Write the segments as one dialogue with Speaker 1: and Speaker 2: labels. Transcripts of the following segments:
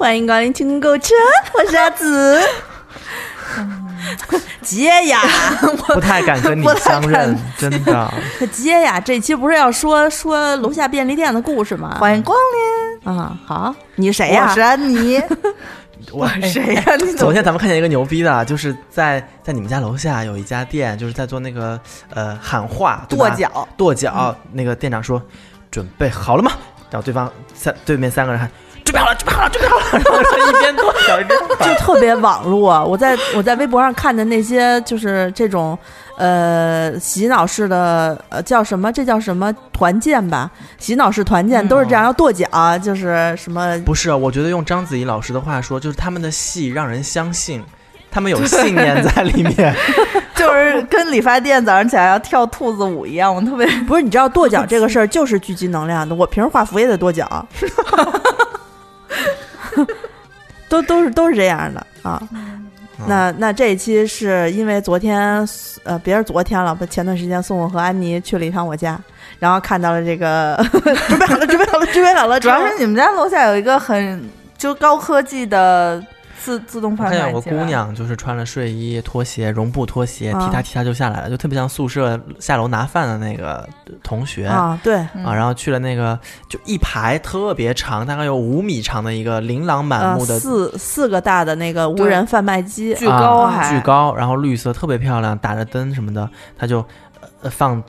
Speaker 1: 欢迎光临清空购物车，我是阿紫。接呀，
Speaker 2: 不太敢跟你 相认，真的。
Speaker 1: 可接呀，这期不是要说说楼下便利店的故事吗？
Speaker 3: 欢迎光临
Speaker 1: 啊！好，你是谁呀？
Speaker 3: 我是安妮。
Speaker 2: 我
Speaker 3: 谁呀？你
Speaker 2: 昨天咱们看见一个牛逼的，就是在在你们家楼下有一家店，就是在做那个呃喊话
Speaker 3: 跺脚
Speaker 2: 跺脚。那个店长说：“准备好了吗？”然后对方三对面三个人喊。准备好了，准备好了，准备好了。然后他一边跺脚一边
Speaker 1: 就特别网络。我在我在微博上看的那些就是这种呃洗脑式的呃叫什么？这叫什么团建吧？洗脑式团建都是这样，要跺脚，就是什么？
Speaker 2: 不是，我觉得用章子怡老师的话说，就是他们的戏让人相信，他们有信念在里面，
Speaker 3: 就是跟理发店早上起来要跳兔子舞一样。我特别
Speaker 1: 不是，你知道跺脚这个事儿 就是聚集能量的。我平时画符也得跺脚。都都是都是这样的啊，那那这一期是因为昨天呃，别是昨天了，不前段时间送我和安妮去了一趟我家，然后看到了这个，准备好了，准备好了，准备好了，
Speaker 3: 主要是你们家楼下有一个很就高科技的。自自动贩卖
Speaker 2: 有个姑娘，就是穿了睡衣、拖鞋、绒布拖鞋，踢踏踢踏就下来了，就特别像宿舍下楼拿饭的那个同学
Speaker 1: 啊，对。
Speaker 2: 啊，然后去了那个就一排特别长，大概有五米长的一个琳琅满目的
Speaker 1: 四四个大的那个无人贩卖机，
Speaker 3: 巨高还
Speaker 2: 巨高，然后绿色特别漂亮，打着灯什么的，他就呃放。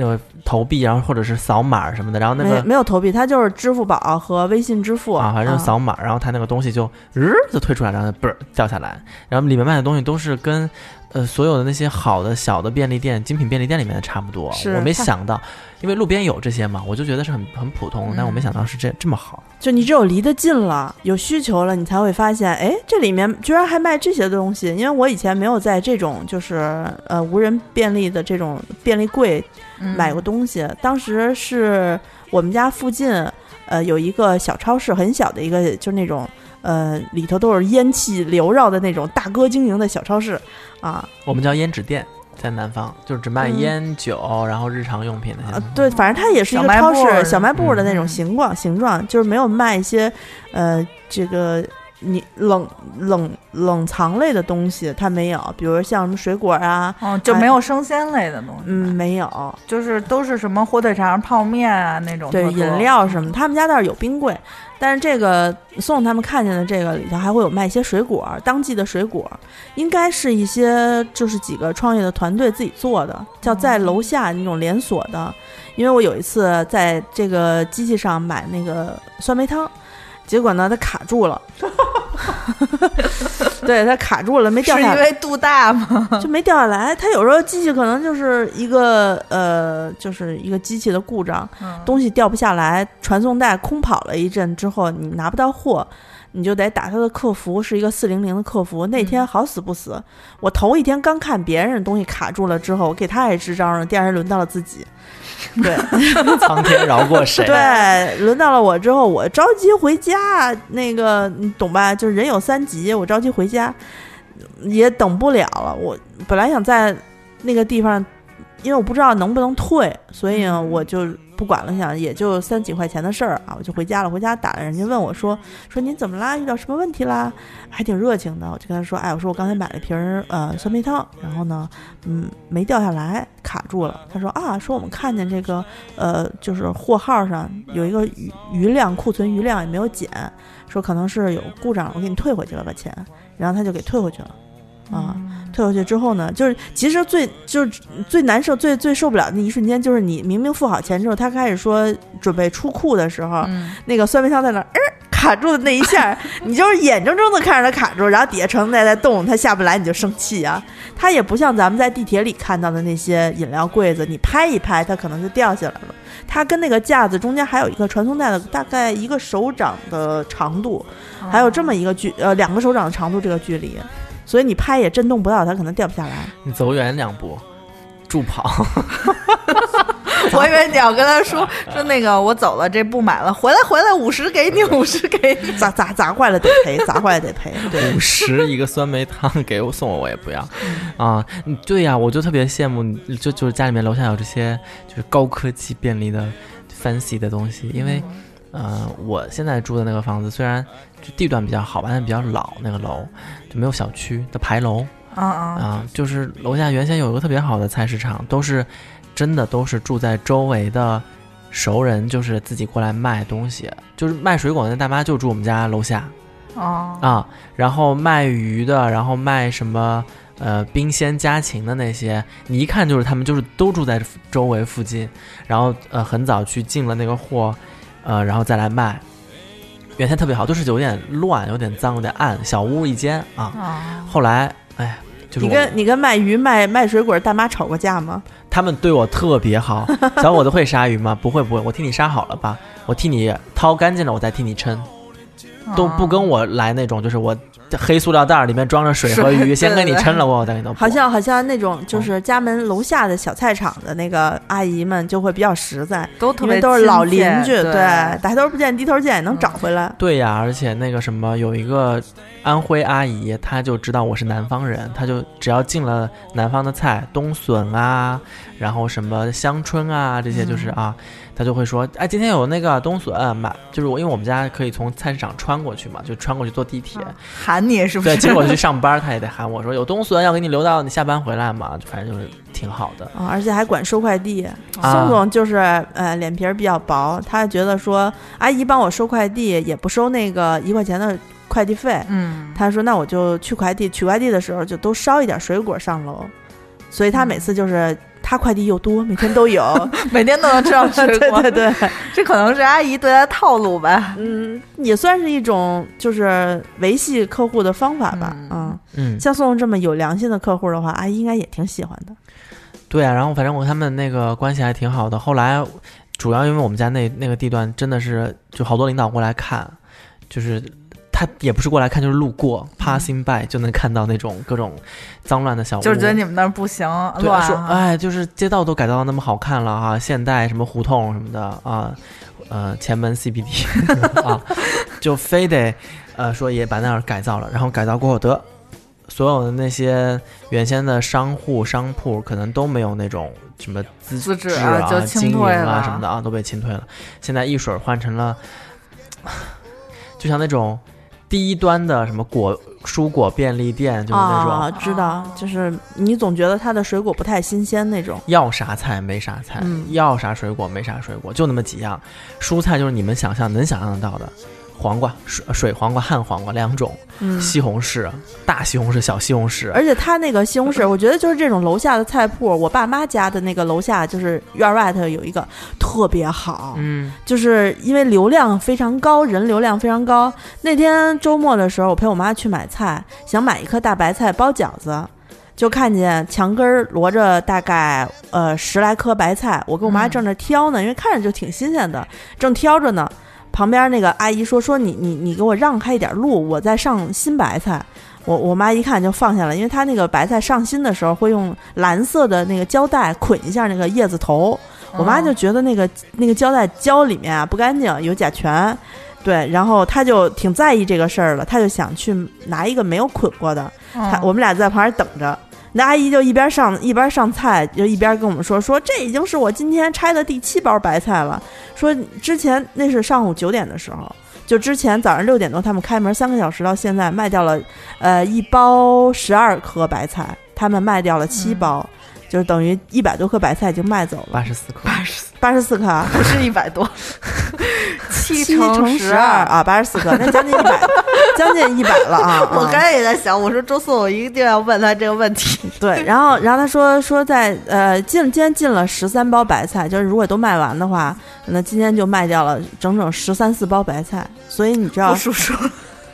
Speaker 2: 那个投币，然后或者是扫码什么的，然后那个
Speaker 1: 没有投币，它就是支付宝和微信支付
Speaker 2: 啊，反正扫码，然后它那个东西就日就推出来，然后嘣掉下来，然后里面卖的东西都是跟呃所有的那些好的小的便利店、精品便利店里面的差不多。我没想到，因为路边有这些嘛，我就觉得是很很普通，但我没想到是这这么好。
Speaker 1: 就你只有离得近了，有需求了，你才会发现，哎，这里面居然还卖这些东西。因为我以前没有在这种就是呃无人便利的这种便利柜买过东西。当时是我们家附近呃有一个小超市，很小的一个，就那种呃里头都是烟气缭绕的那种大哥经营的小超市啊。
Speaker 2: 我们叫烟纸店。在南方就是只卖烟酒，然后日常用品
Speaker 1: 的。对，反正它也是一个超市，小卖部的那种形状，形状就是没有卖一些，呃，这个你冷冷冷藏类的东西，它没有，比如像什么水果啊，
Speaker 3: 哦，就没有生鲜类的东西。
Speaker 1: 嗯，没有，
Speaker 3: 就是都是什么火腿肠、泡面啊那种。
Speaker 1: 对，饮料什么，他们家倒是有冰柜。但是这个送他们看见的这个里头还会有卖一些水果，当季的水果，应该是一些就是几个创业的团队自己做的，叫在楼下那种连锁的。因为我有一次在这个机器上买那个酸梅汤，结果呢它卡住了。对，它卡住了，没掉下
Speaker 3: 来。是因为度大吗？
Speaker 1: 就没掉下来。它有时候机器可能就是一个呃，就是一个机器的故障，东西掉不下来，传送带空跑了一阵之后，你拿不到货，你就得打他的客服，是一个四零零的客服。那天好死不死，我头一天刚看别人东西卡住了之后，我给他也支招了，第二天轮到了自己。对，
Speaker 2: 苍天饶过谁？
Speaker 1: 对，轮到了我之后，我着急回家，那个你懂吧？就是人有三急，我着急回家，也等不了了。我本来想在那个地方，因为我不知道能不能退，所以呢我就。不管了，想也就三几块钱的事儿啊，我就回家了。回家打了，人家问我说：“说您怎么啦？遇到什么问题啦？”还挺热情的。我就跟他说：“哎，我说我刚才买了瓶儿呃酸梅汤，然后呢，嗯，没掉下来，卡住了。”他说：“啊，说我们看见这个呃，就是货号上有一个余余量，库存余量也没有减，说可能是有故障，我给你退回去了，把钱。”然后他就给退回去了，啊。退回去之后呢，就是其实最就是最难受、最最受不了的那一瞬间，就是你明明付好钱之后，他开始说准备出库的时候，那个酸梅汤在那儿卡住的那一下，你就是眼睁睁的看着它卡住，然后底下传送带在动，它下不来你就生气啊。它也不像咱们在地铁里看到的那些饮料柜子，你拍一拍它可能就掉下来了。它跟那个架子中间还有一个传送带的，大概一个手掌的长度，还有这么一个距呃两个手掌的长度这个距离。所以你拍也震动不到它，可能掉不下来。
Speaker 2: 你走远两步，助跑。
Speaker 3: 我以为你要跟他说 说那个，我走了，这不买了，回来回来，五十给你，五十给你，
Speaker 1: 砸砸砸坏了得赔，砸坏了得赔。对，
Speaker 2: 五十一个酸梅汤给我送我，我也不要。啊，对呀，我就特别羡慕，就就是家里面楼下有这些就是高科技便利的 fancy 的东西，因为。呃，我现在住的那个房子虽然就地段比较好吧，但比较老，那个楼就没有小区的牌楼。
Speaker 3: 啊啊啊，
Speaker 2: 就是楼下原先有一个特别好的菜市场，都是真的都是住在周围的熟人，就是自己过来卖东西，就是卖水果的那大妈就住我们家楼下。
Speaker 3: 哦
Speaker 2: 啊，然后卖鱼的，然后卖什么呃冰鲜家禽的那些，你一看就是他们就是都住在周围附近，然后呃很早去进了那个货，呃然后再来卖。原先特别好，就是有点乱，有点脏，有点暗，小屋一间啊。后来哎。
Speaker 1: 就是你跟你跟卖鱼卖卖水果大妈吵过架吗？
Speaker 2: 他们对我特别好。小伙子会杀鱼吗？不会不会，我替你杀好了吧，我替你掏干净了，我再替你称，都不跟我来那种，就是我。黑塑料袋里面装着水和鱼，先给你称了，我再给你
Speaker 1: 好像好像那种就是家门楼下的小菜场的那个阿姨们就会比较实在，
Speaker 3: 都
Speaker 1: 特别都是老邻居，对，抬头不见低头见也能找回来。
Speaker 2: 对呀，而且那个什么，有一个安徽阿姨，她就知道我是南方人，她就只要进了南方的菜，冬笋啊，然后什么香椿啊，这些就是啊。他就会说，哎，今天有那个冬笋买，就是我，因为我们家可以从菜市场穿过去嘛，就穿过去坐地铁，
Speaker 3: 喊你是不是？
Speaker 2: 对，结果去上班，他也得喊我说有冬笋要给你留到你下班回来嘛，就反正就是挺好的
Speaker 1: 啊，而且还管收快递。宋总就是呃脸皮比较薄，他觉得说阿姨帮我收快递也不收那个一块钱的快递费，
Speaker 3: 嗯，
Speaker 1: 他说那我就去快递取快递的时候就都捎一点水果上楼，所以他每次就是。他快递又多，每天都有，
Speaker 3: 每天都能吃到水
Speaker 1: 果。对 对对，
Speaker 3: 这可能是阿姨对他套路吧。
Speaker 1: 嗯，也算是一种就是维系客户的方法吧。嗯嗯，像宋宋这么有良心的客户的话，阿姨应该也挺喜欢的。
Speaker 2: 对啊，然后反正我他们那个关系还挺好的。后来主要因为我们家那那个地段真的是就好多领导过来看，就是。他也不是过来看，就是路过，passing by 就能看到那种各种脏乱的小屋，
Speaker 3: 就是觉得你们那儿不行，乱。
Speaker 2: 说哎，就是街道都改造的那么好看了哈，现代什么胡同什么的啊，呃，前门 CBD 啊，就非得呃说也把那儿改造了，然后改造过后得所有的那些原先的商户商铺可能都没有那种什么资
Speaker 3: 质
Speaker 2: 啊、经营
Speaker 3: 啊
Speaker 2: 什么的啊，都被清退了。现在一水换成了，就像那种。低端的什么果蔬果便利店，就是那
Speaker 1: 种啊，知道，就是你总觉得它的水果不太新鲜那种，
Speaker 2: 要啥菜没啥菜，要啥水果没啥水果，就那么几样，蔬菜就是你们想象能想象得到的。黄瓜水水黄瓜旱黄瓜两种，西红柿大西红柿小西红柿，
Speaker 1: 而且他那个西红柿，我觉得就是这种楼下的菜铺，我爸妈家的那个楼下就是院外头有一个特别好，
Speaker 2: 嗯，
Speaker 1: 就是因为流量非常高，人流量非常高。那天周末的时候，我陪我妈去买菜，想买一颗大白菜包饺子，就看见墙根儿摞着大概呃十来颗白菜，我跟我妈正那挑呢，因为看着就挺新鲜的，正挑着呢。旁边那个阿姨说：“说你你你给我让开一点路，我在上新白菜。”我我妈一看就放下了，因为她那个白菜上新的时候会用蓝色的那个胶带捆一下那个叶子头。我妈就觉得那个那个胶带胶里面啊不干净，有甲醛。对，然后她就挺在意这个事儿了，她就想去拿一个没有捆过的。她我们俩在旁边等着。那阿姨就一边上一边上菜，就一边跟我们说说这已经是我今天拆的第七包白菜了。说之前那是上午九点的时候，就之前早上六点多他们开门三个小时到现在卖掉了，呃一包十二颗白菜，他们卖掉了七包。就是等于一百多颗白菜就卖走了，
Speaker 2: 八十四颗，
Speaker 3: 八十
Speaker 1: 八十四颗啊，
Speaker 3: 不是一百多，
Speaker 1: 七乘十二啊，八十四颗，那将近一百，将近一百了啊！
Speaker 3: 我刚才也在想，我说周四我一定要问他这个问题。
Speaker 1: 对，然后然后他说说在呃进今天进了十三包白菜，就是如果都卖完的话，那今天就卖掉了整整十三四包白菜。所以你知道，
Speaker 3: 叔叔，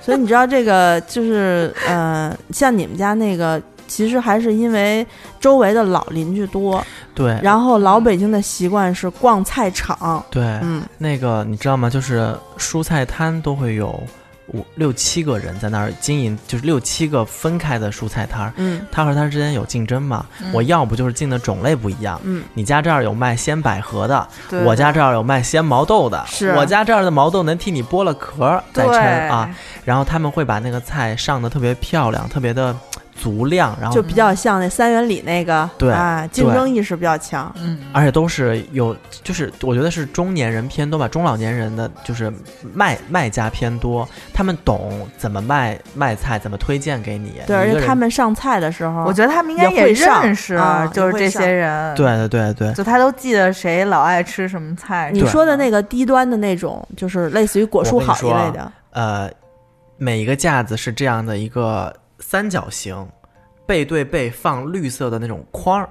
Speaker 1: 所以你知道这个就是呃，像你们家那个。其实还是因为周围的老邻居多，
Speaker 2: 对。
Speaker 1: 然后老北京的习惯是逛菜场，
Speaker 2: 对，
Speaker 1: 嗯，
Speaker 2: 那个你知道吗？就是蔬菜摊都会有五六七个人在那儿经营，就是六七个分开的蔬菜摊儿，
Speaker 1: 嗯，
Speaker 2: 他和他之间有竞争嘛？我要不就是进的种类不一样，
Speaker 1: 嗯，
Speaker 2: 你家这儿有卖鲜百合的，我家这儿有卖鲜毛豆的，
Speaker 1: 是
Speaker 2: 我家这儿的毛豆能替你剥了壳再称啊。然后他们会把那个菜上的特别漂亮，特别的。足量，然后
Speaker 1: 就比较像那三元里那个，
Speaker 2: 对
Speaker 1: 啊，竞争意识比较强，
Speaker 3: 嗯，
Speaker 2: 而且都是有，就是我觉得是中年人偏多吧，中老年人的就是卖卖家偏多，他们懂怎么卖卖菜，怎么推荐给你。
Speaker 1: 对，而且他们上菜的时候，
Speaker 3: 我觉得他们应该
Speaker 1: 也
Speaker 3: 认识，
Speaker 1: 啊、
Speaker 3: 就是这些人。
Speaker 2: 对对对对，
Speaker 3: 就他都记得谁老爱吃什么菜。
Speaker 1: 你说的那个低端的那种，就是类似于果蔬好一类的，
Speaker 2: 呃。每一个架子是这样的一个三角形，背对背放绿色的那种框，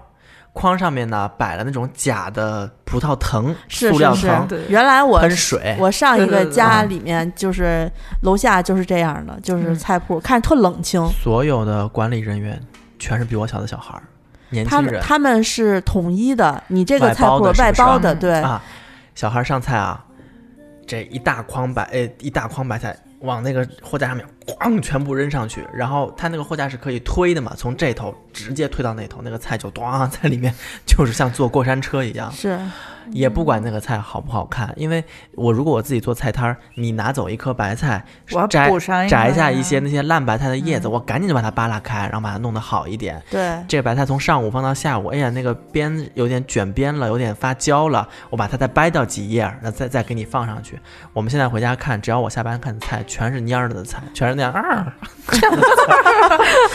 Speaker 2: 框上面呢摆了那种假的葡萄藤、塑料藤。
Speaker 1: 原来我
Speaker 2: 喷水，
Speaker 1: 我上一个家里面就是楼下就是这样的，就是菜铺，看着特冷清。
Speaker 2: 所有的管理人员全是比我小的小孩儿，年轻
Speaker 1: 人。他们他们是统一的，你这个菜铺
Speaker 2: 外
Speaker 1: 包的，对
Speaker 2: 啊。小孩上菜啊，这一大筐白，哎，一大筐白菜。往那个货架上面咣全部扔上去，然后它那个货架是可以推的嘛，从这头直接推到那头，那个菜就咣在里面，就是像坐过山车一样。
Speaker 1: 是。
Speaker 2: 也不管那个菜好不好看，因为我如果我自己做菜摊儿，你拿走一颗白菜，我摘摘下一些那些烂白菜的叶子，我赶紧就把它扒拉开，然后把它弄得好一点。
Speaker 1: 对，
Speaker 2: 这个白菜从上午放到下午，哎呀，那个边有点卷边了，有点发焦了，我把它再掰掉几叶，那再再给你放上去。我们现在回家看，只要我下班看的菜，全是蔫儿的菜，全是那样啊，这样的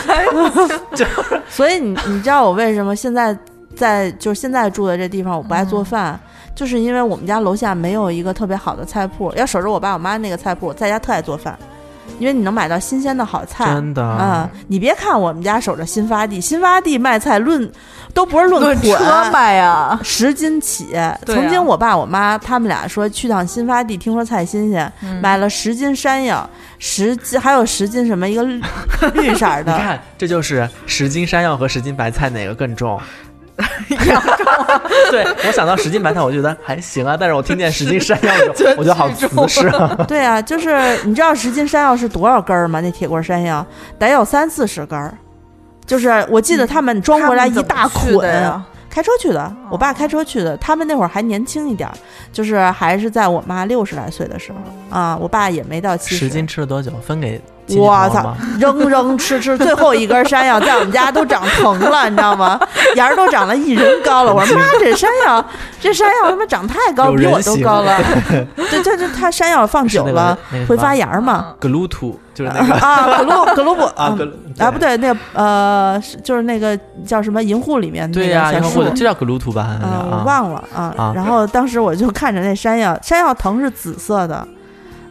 Speaker 2: 菜。就
Speaker 1: 所以你你知道我为什么现在？在就是现在住的这地方，我不爱做饭，就是因为我们家楼下没有一个特别好的菜铺。要守着我爸我妈那个菜铺，在家特爱做饭，因为你能买到新鲜的好菜。
Speaker 2: 真的
Speaker 1: 啊！你别看我们家守着新发地，新发地卖菜论都不是论
Speaker 3: 车卖呀，
Speaker 1: 十斤起。曾经我爸我妈他们俩说去趟新发地，听说菜新鲜，买了十斤山药，十斤还有十斤什么一个绿 色的。
Speaker 2: 你看，这就是十斤山药和十斤白菜哪个更重？对 我想到十斤白菜，我觉得还行啊。但是我听见十斤山药，我觉得好瓷实啊。
Speaker 1: 对啊，就是你知道十斤山药是多少根儿吗？那铁棍山药得有三四十根儿。就是我记得他们装回来一大捆。开车去的，我爸开车去的。他们那会儿还年轻一点儿，就是还是在我妈六十来岁的时候啊。我爸也没到七
Speaker 2: 十。十斤吃了多久？分给。
Speaker 1: 我操！扔扔吃吃，最后一根山药在我们家都长藤了，你知道吗？芽儿都长了一人高了。我说妈，这山药，这山药他妈长太高，比我都高了。这，这这它山药放久了会发芽嘛？
Speaker 2: 格鲁土就是那个
Speaker 1: 啊，格鲁格鲁布
Speaker 2: 啊，
Speaker 1: 啊不对，那个呃，就是那个叫什么银护里面
Speaker 2: 对
Speaker 1: 呀，银
Speaker 2: 护就叫格鲁土吧？
Speaker 1: 我忘了啊。然后当时我就看着那山药，山药藤是紫色的。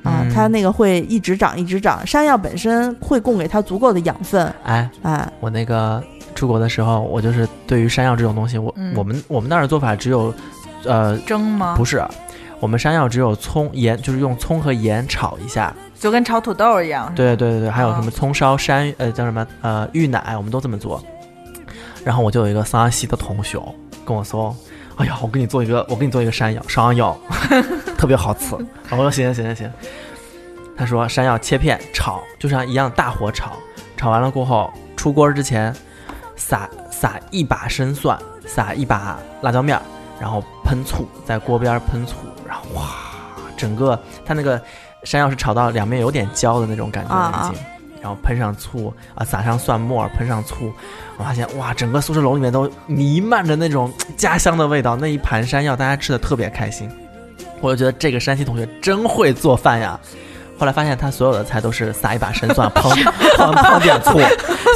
Speaker 1: 啊，它那个会一直长，一直长。山药本身会供给它足够的养分。
Speaker 2: 哎
Speaker 1: 哎，
Speaker 2: 我那个出国的时候，我就是对于山药这种东西，我我们我们那儿的做法只有，呃，
Speaker 3: 蒸吗？
Speaker 2: 不是，我们山药只有葱盐，就是用葱和盐炒一下，
Speaker 3: 就跟炒土豆一样。
Speaker 2: 对对对对，还有什么葱烧山呃叫什么呃芋奶，我们都这么做。然后我就有一个桑西的同学跟我说。哎呀，我给你做一个，我给你做一个山药，山药特别好吃。我说行行行行行。他说山药切片炒，就像一样大火炒，炒完了过后出锅之前撒撒一把生蒜，撒一把辣椒面儿，然后喷醋，在锅边喷醋，然后哇，整个他那个山药是炒到两面有点焦的那种感觉了已经。然后喷上醋啊，撒上蒜末，喷上醋，我发现哇，整个宿舍楼里面都弥漫着那种家乡的味道。那一盘山药，大家吃的特别开心。我就觉得这个山西同学真会做饭呀。后来发现他所有的菜都是撒一把生蒜，烹烹烹点醋。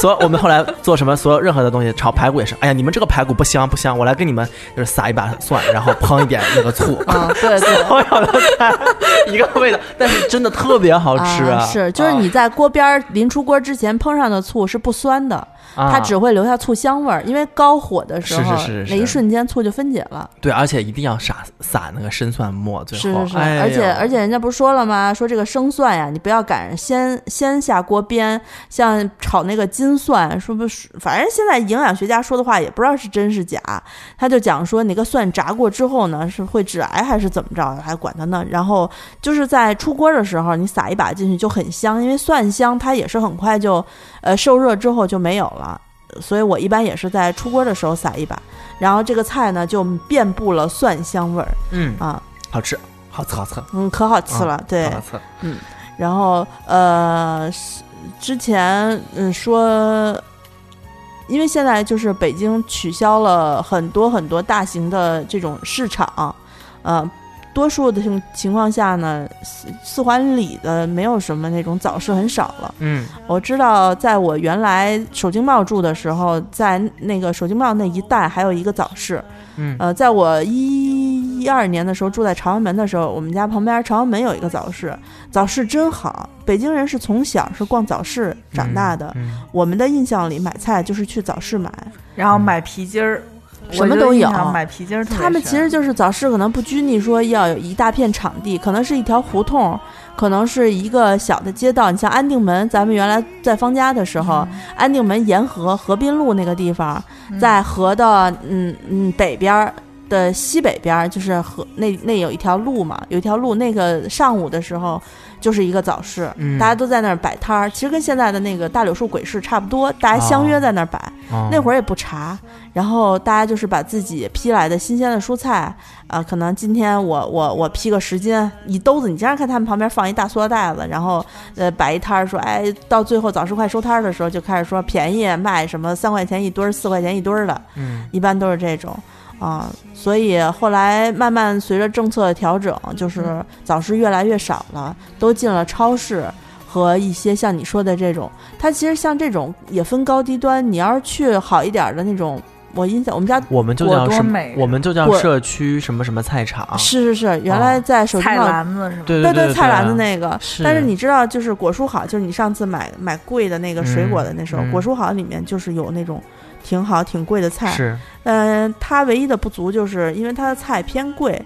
Speaker 2: 所以我们后来做什么，所有任何的东西，炒排骨也是。哎呀，你们这个排骨不香不香，我来给你们就是撒一把蒜，然后烹一点那个醋。
Speaker 1: 啊，对对，
Speaker 2: 所有的菜一个味道，但是真的特别好吃啊！
Speaker 1: 是，就是你在锅边临出锅之前烹上的醋是不酸的。它只会留下醋香味儿，因为高火的时候，那一瞬间醋就分解了。
Speaker 2: 对，而且一定要撒撒那个生蒜末，最
Speaker 1: 后。是是是，而且而且人家不是说了吗？说这个生蒜呀，你不要赶先先下锅煸，像炒那个金蒜，说不是，反正现在营养学家说的话也不知道是真是假。他就讲说，那个蒜炸过之后呢，是会致癌还是怎么着？还管他呢。然后就是在出锅的时候，你撒一把进去就很香，因为蒜香，它也是很快就呃受热之后就没有了。所以我一般也是在出锅的时候撒一把，然后这个菜呢就遍布了蒜香味儿。
Speaker 2: 嗯
Speaker 1: 啊，
Speaker 2: 好吃，好吃，好吃，
Speaker 1: 嗯，可好吃了，对，
Speaker 2: 好吃，
Speaker 1: 嗯。然后呃，之前嗯说因为现在就是北京取消了很多很多大型的这种市场，呃。多数的情情况下呢，四四环里的没有什么那种早市，很少了。
Speaker 2: 嗯，
Speaker 1: 我知道，在我原来首经贸住的时候，在那个首经贸那一带还有一个早市。
Speaker 2: 嗯，
Speaker 1: 呃，在我一一二年的时候住在朝阳门的时候，我们家旁边朝阳门有一个早市，早市真好。北京人是从小是逛早市长大的，我们的印象里买菜就是去早市买，
Speaker 3: 然后买皮筋儿。
Speaker 1: 什么都有，
Speaker 3: 买皮筋儿。
Speaker 1: 他们其实就是早市，可能不拘泥说要有一大片场地，可能是一条胡同，可能是一个小的街道。你像安定门，咱们原来在方家的时候，安定门沿河河滨路那个地方，在河的嗯嗯北边的西北边，就是河那那有一条路嘛，有一条路，那个上午的时候。就是一个早市，大家都在那儿摆摊儿，其实跟现在的那个大柳树鬼市差不多，大家相约在那儿摆。那会儿也不查，然后大家就是把自己批来的新鲜的蔬菜，啊，可能今天我我我批个十斤一兜子，你经常看他们旁边放一大塑料袋子，然后呃摆一摊儿，说哎，到最后早市快收摊儿的时候，就开始说便宜卖什么三块钱一堆儿，四块钱一堆儿的，
Speaker 2: 嗯，
Speaker 1: 一般都是这种。啊，所以后来慢慢随着政策的调整，就是早市越来越少了，都进了超市和一些像你说的这种。它其实像这种也分高低端，你要是去好一点的那种，我印象我们家
Speaker 2: 我们就叫什么？我们就叫社区什么什么菜场。
Speaker 1: 是是是，原来在手
Speaker 3: 菜篮子是吗？
Speaker 2: 对对
Speaker 1: 对，菜篮子那个。但
Speaker 2: 是
Speaker 1: 你知道，就是果蔬好，就是你上次买买贵的那个水果的那时候，果蔬好里面就是有那种。挺好，挺贵的菜。
Speaker 2: 是，
Speaker 1: 嗯，它唯一的不足就是因为它的菜偏贵，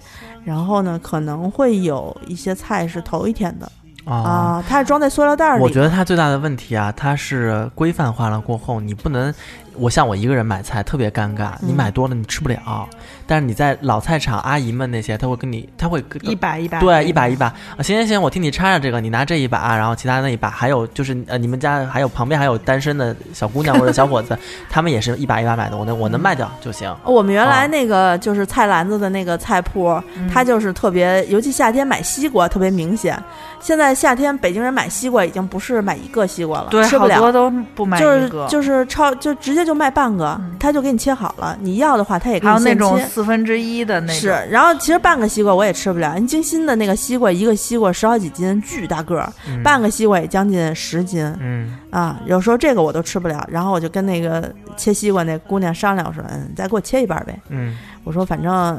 Speaker 1: 然后呢，可能会有一些菜是头一天的啊，它是装在塑料袋里。
Speaker 2: 我觉得它最大的问题啊，它是规范化了过后，你不能。我像我一个人买菜特别尴尬，你买多了你吃不了。但是你在老菜场阿姨们那些，他会跟你，他会
Speaker 3: 一把一把，
Speaker 2: 对，一把一把。啊，行行行，我替你插上这个，你拿这一把，然后其他那一把，还有就是呃，你们家还有旁边还有单身的小姑娘或者小伙子，他们也是一把一把买的，我能我能卖掉就行。
Speaker 1: 我们原来那个就是菜篮子的那个菜铺，它就是特别，尤其夏天买西瓜特别明显。现在夏天北京人买西瓜已经不是买一个西瓜了，
Speaker 3: 对，
Speaker 1: 吃不了，
Speaker 3: 好多都不买
Speaker 1: 一个，就是就是超就直接就卖半个，他就给你切好了。你要的话，他也给你
Speaker 3: 还有那种四分之一的那个。
Speaker 1: 是，然后其实半个西瓜我也吃不了。人精心的那个西瓜，一个西瓜十好几斤，巨大个儿，半个西瓜也将近十斤。
Speaker 2: 嗯
Speaker 1: 啊，有时候这个我都吃不了。然后我就跟那个切西瓜那姑娘商量，我说，嗯，再给我切一半呗。
Speaker 2: 嗯，
Speaker 1: 我说反正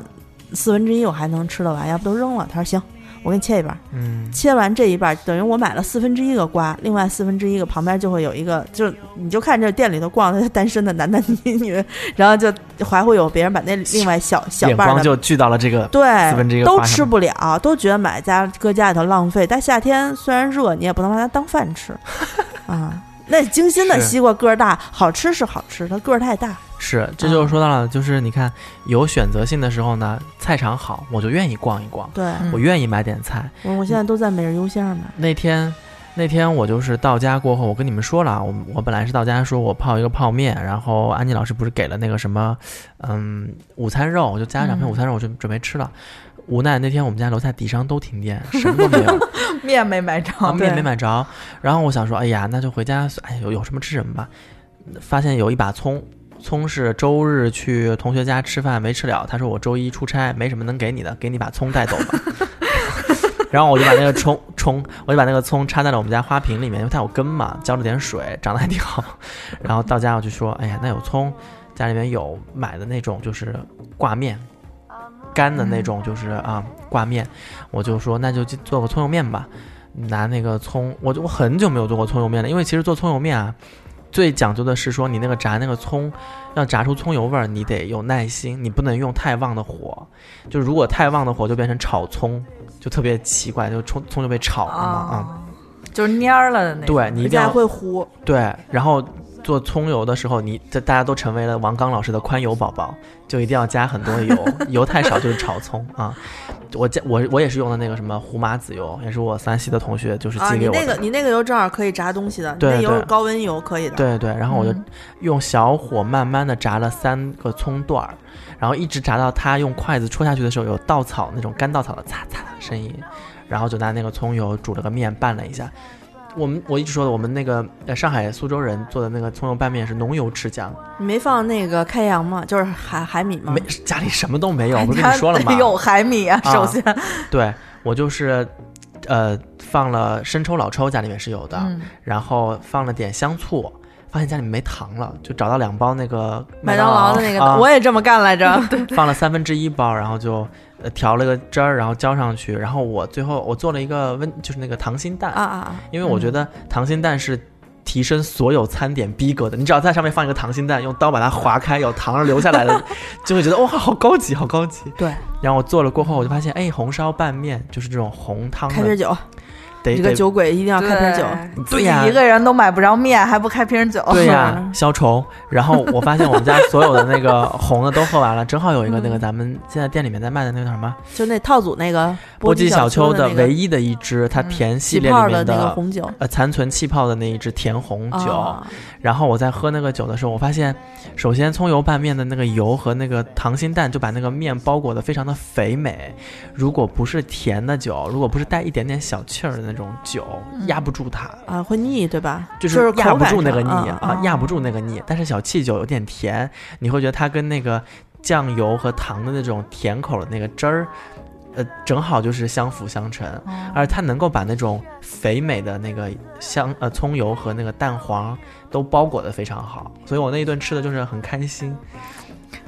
Speaker 1: 四分之一我还能吃得完，要不都扔了。她说行。我给你切一半，
Speaker 2: 嗯，
Speaker 1: 切完这一半等于我买了四分之一个瓜，另外四分之一个旁边就会有一个，就你就看这店里头逛的单身的男男女女，然后就还会有别人把那另外小小半
Speaker 2: 的就聚到了这个
Speaker 1: 对
Speaker 2: 四分之一
Speaker 1: 都吃不了，都觉得买家搁家里头浪费。但夏天虽然热，你也不能把它当饭吃 啊。那精心的西瓜个儿大，好吃是好吃，它个儿太大。
Speaker 2: 是，这就是说到了，就是你看有选择性的时候呢，菜场好，我就愿意逛一逛。
Speaker 1: 对，
Speaker 2: 我愿意买点菜。
Speaker 1: 我我现在都在每日优鲜买。
Speaker 2: 那天，那天我就是到家过后，我跟你们说了，我我本来是到家说我泡一个泡面，然后安妮老师不是给了那个什么，嗯，午餐肉，我就加了两片午餐肉，我就准备吃了。无奈那天我们家楼下底商都停电，什么都没有
Speaker 3: 面没买着，
Speaker 2: 面没买着。然后我想说，哎呀，那就回家，哎，有有什么吃什么吧。发现有一把葱。葱是周日去同学家吃饭没吃了，他说我周一出差没什么能给你的，给你把葱带走吧。然后我就把那个葱葱，我就把那个葱插在了我们家花瓶里面，因为它有根嘛，浇了点水，长得还挺好。然后到家我就说，哎呀，那有葱，家里面有买的那种就是挂面，干的那种就是啊挂面，我就说那就做个葱油面吧，拿那个葱，我就我很久没有做过葱油面了，因为其实做葱油面啊。最讲究的是说，你那个炸那个葱，要炸出葱油味儿，你得有耐心，你不能用太旺的火。就如果太旺的火，就变成炒葱，就特别奇怪，就葱葱就被炒了嘛啊，
Speaker 3: 就是蔫儿了的那种。
Speaker 2: 对你一定要
Speaker 1: 会糊。
Speaker 2: 对，然后做葱油的时候，你这大家都成为了王刚老师的宽油宝宝，就一定要加很多油，油太少就是炒葱啊。我加我我也是用的那个什么胡麻籽油，也是我山西的同学就是寄给我
Speaker 1: 的。你那个你那个油正好可以炸东西的，那油高温油可以的。
Speaker 2: 对对，然后我就用小火慢慢的炸了三个葱段儿，然后一直炸到它用筷子戳下去的时候有稻草那种干稻草的嚓嚓的声音，然后就拿那个葱油煮了个面拌了一下。我们我一直说的，我们那个呃上海苏州人做的那个葱油拌面是浓油赤酱。
Speaker 1: 你没放那个开阳吗？就是海海米吗？
Speaker 2: 没，家里什么都没有。我 不是跟你说了吗？
Speaker 3: 有海米啊，首先。
Speaker 2: 对，我就是呃放了生抽、老抽，家里面是有的，然后放了点香醋。发现家里没糖了，就找到两包那个
Speaker 1: 麦当劳的那个，我也这么干来着。
Speaker 2: 放了三分之一包，然后就呃调了个汁儿，然后浇上去。然后我最后我做了一个温，就是那个糖心蛋
Speaker 1: 啊啊啊！
Speaker 2: 因为我觉得糖心蛋是提升所有餐点逼格的。你只要在上面放一个糖心蛋，用刀把它划开，有糖留下来的，就会觉得哇，好高级，好高级。
Speaker 1: 对。
Speaker 2: 然后我做了过后，我就发现，哎，红烧拌面就是这种红汤。
Speaker 1: 开瓶酒。
Speaker 2: 一
Speaker 1: 个酒鬼一定要开瓶酒，
Speaker 2: 对。呀，
Speaker 3: 一个人都买不着面，还不开瓶酒，
Speaker 2: 对呀，消愁。然后我发现我们家所有的那个红的都喝完了，正好有一个那个咱们现在店里面在卖的那个叫什么，
Speaker 1: 就那套组那个
Speaker 2: 波
Speaker 1: 记
Speaker 2: 小
Speaker 1: 丘
Speaker 2: 的唯一的一支，它甜系列里面
Speaker 1: 的那个红酒，
Speaker 2: 呃，残存气泡的那一支甜红酒。然后我在喝那个酒的时候，我发现，首先葱油拌面的那个油和那个溏心蛋就把那个面包裹的非常的肥美。如果不是甜的酒，如果不是带一点点小气儿的那种酒。压不住它
Speaker 1: 啊，会腻对吧？
Speaker 2: 就是压不住那个腻啊，压不住那个腻。但是小气酒有点甜，你会觉得它跟那个酱油和糖的那种甜口的那个汁儿，呃，正好就是相辅相成。而它能够把那种肥美的那个香呃葱油和那个蛋黄都包裹的非常好，所以我那一顿吃的就是很开心。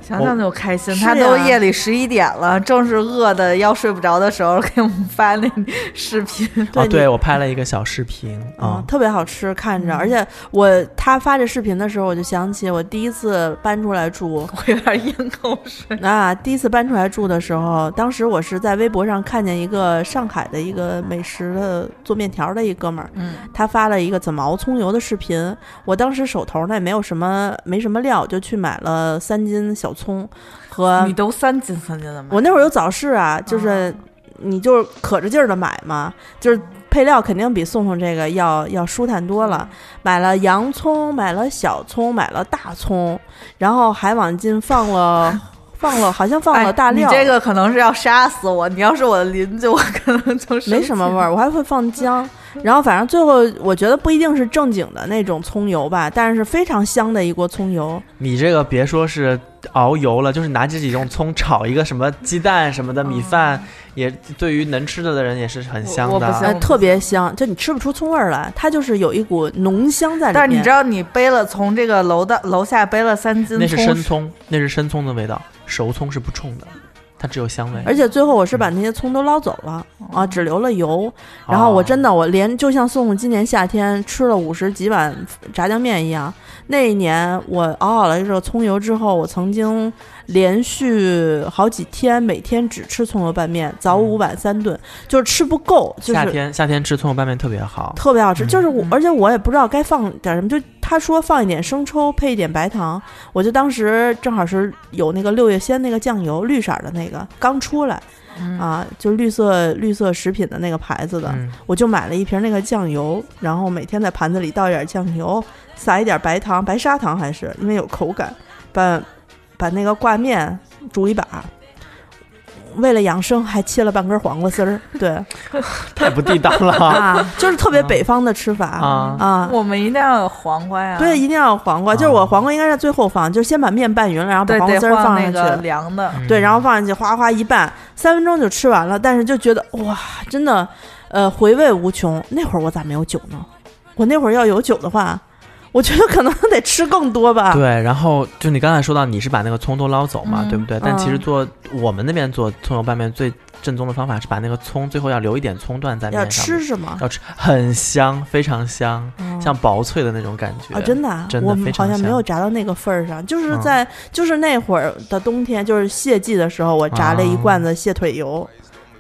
Speaker 3: 想想就开心，他都夜里十一点了，正是饿的要睡不着的时候，给我们发那 视频。
Speaker 2: 哦，对我拍了一个小视频啊，
Speaker 1: 特别好吃，看着。而且我他发这视频的时候，我就想起我第一次搬出来住，
Speaker 3: 我有点咽口水
Speaker 1: 啊。第一次搬出来住的时候，当时我是在微博上看见一个上海的一个美食的做面条的一哥们儿，嗯，他发了一个怎么熬葱油的视频。我当时手头呢也没有什么没什么料，就去买了三斤小。葱 和
Speaker 3: 你都三斤三斤的买，
Speaker 1: 我那会儿有早市啊，就是你就是可着劲儿的买嘛，就是配料肯定比送送这个要要舒坦多了。买了洋葱，买了小葱，买了大葱，然后还往进放了 放了，好像放了大料。
Speaker 3: 你这个可能是要杀死我，你要是我的邻居，我可能就是
Speaker 1: 没什么味儿。我还会放姜。然后反正最后我觉得不一定是正经的那种葱油吧，但是非常香的一锅葱油。
Speaker 2: 你这个别说是熬油了，就是拿这几种葱炒一个什么鸡蛋什么的米饭，也对于能吃的的人也是很香
Speaker 1: 的，特别香。就你吃不出葱味儿来，它就是有一股浓香在里面。
Speaker 3: 但是你知道，你背了从这个楼的楼下背了三斤，
Speaker 2: 那是生葱，那是生葱的味道，熟葱是不冲的。它只有香味，
Speaker 1: 而且最后我是把那些葱都捞走了啊，只留了油。然后我真的，我连就像宋宋今年夏天吃了五十几碗炸酱面一样。那一年我熬好了这个葱油之后，我曾经连续好几天每天只吃葱油拌面，早午晚三顿，就是吃不够。
Speaker 2: 夏天夏天吃葱油拌面特别好，
Speaker 1: 特别好吃。就是我，而且我也不知道该放点什么，就他说放一点生抽，配一点白糖，我就当时正好是有那个六月鲜那个酱油，绿色的那个刚出来。啊，就绿色绿色食品的那个牌子的，我就买了一瓶那个酱油，然后每天在盘子里倒一点酱油，撒一点白糖，白砂糖还是因为有口感，把把那个挂面煮一把。为了养生，还切了半根黄瓜丝儿，对，
Speaker 2: 太不地道了啊！
Speaker 1: 就是特别北方的吃法啊啊！
Speaker 3: 我们一定要有黄瓜呀，
Speaker 1: 对，一定要有黄瓜。就是我黄瓜应该是最后放，就是先把面拌匀了，然后把黄瓜丝儿放上
Speaker 3: 去，凉的，
Speaker 1: 对，然后放上去，哗哗一拌，三分钟就吃完了。但是就觉得哇，真的，呃，回味无穷。那会儿我咋没有酒呢？我那会儿要有酒的话。我觉得可能得吃更多吧。
Speaker 2: 对，然后就你刚才说到，你是把那个葱都捞走嘛，对不对？但其实做我们那边做葱油拌面最正宗的方法是把那个葱最后要留一点葱段在面上。
Speaker 1: 要吃是吗？
Speaker 2: 要吃，很香，非常香，像薄脆的那种感觉。
Speaker 1: 啊，真的，
Speaker 2: 真的
Speaker 1: 好像没有炸到那个份儿上。就是在就是那会儿的冬天，就是蟹季的时候，我炸了一罐子蟹腿油。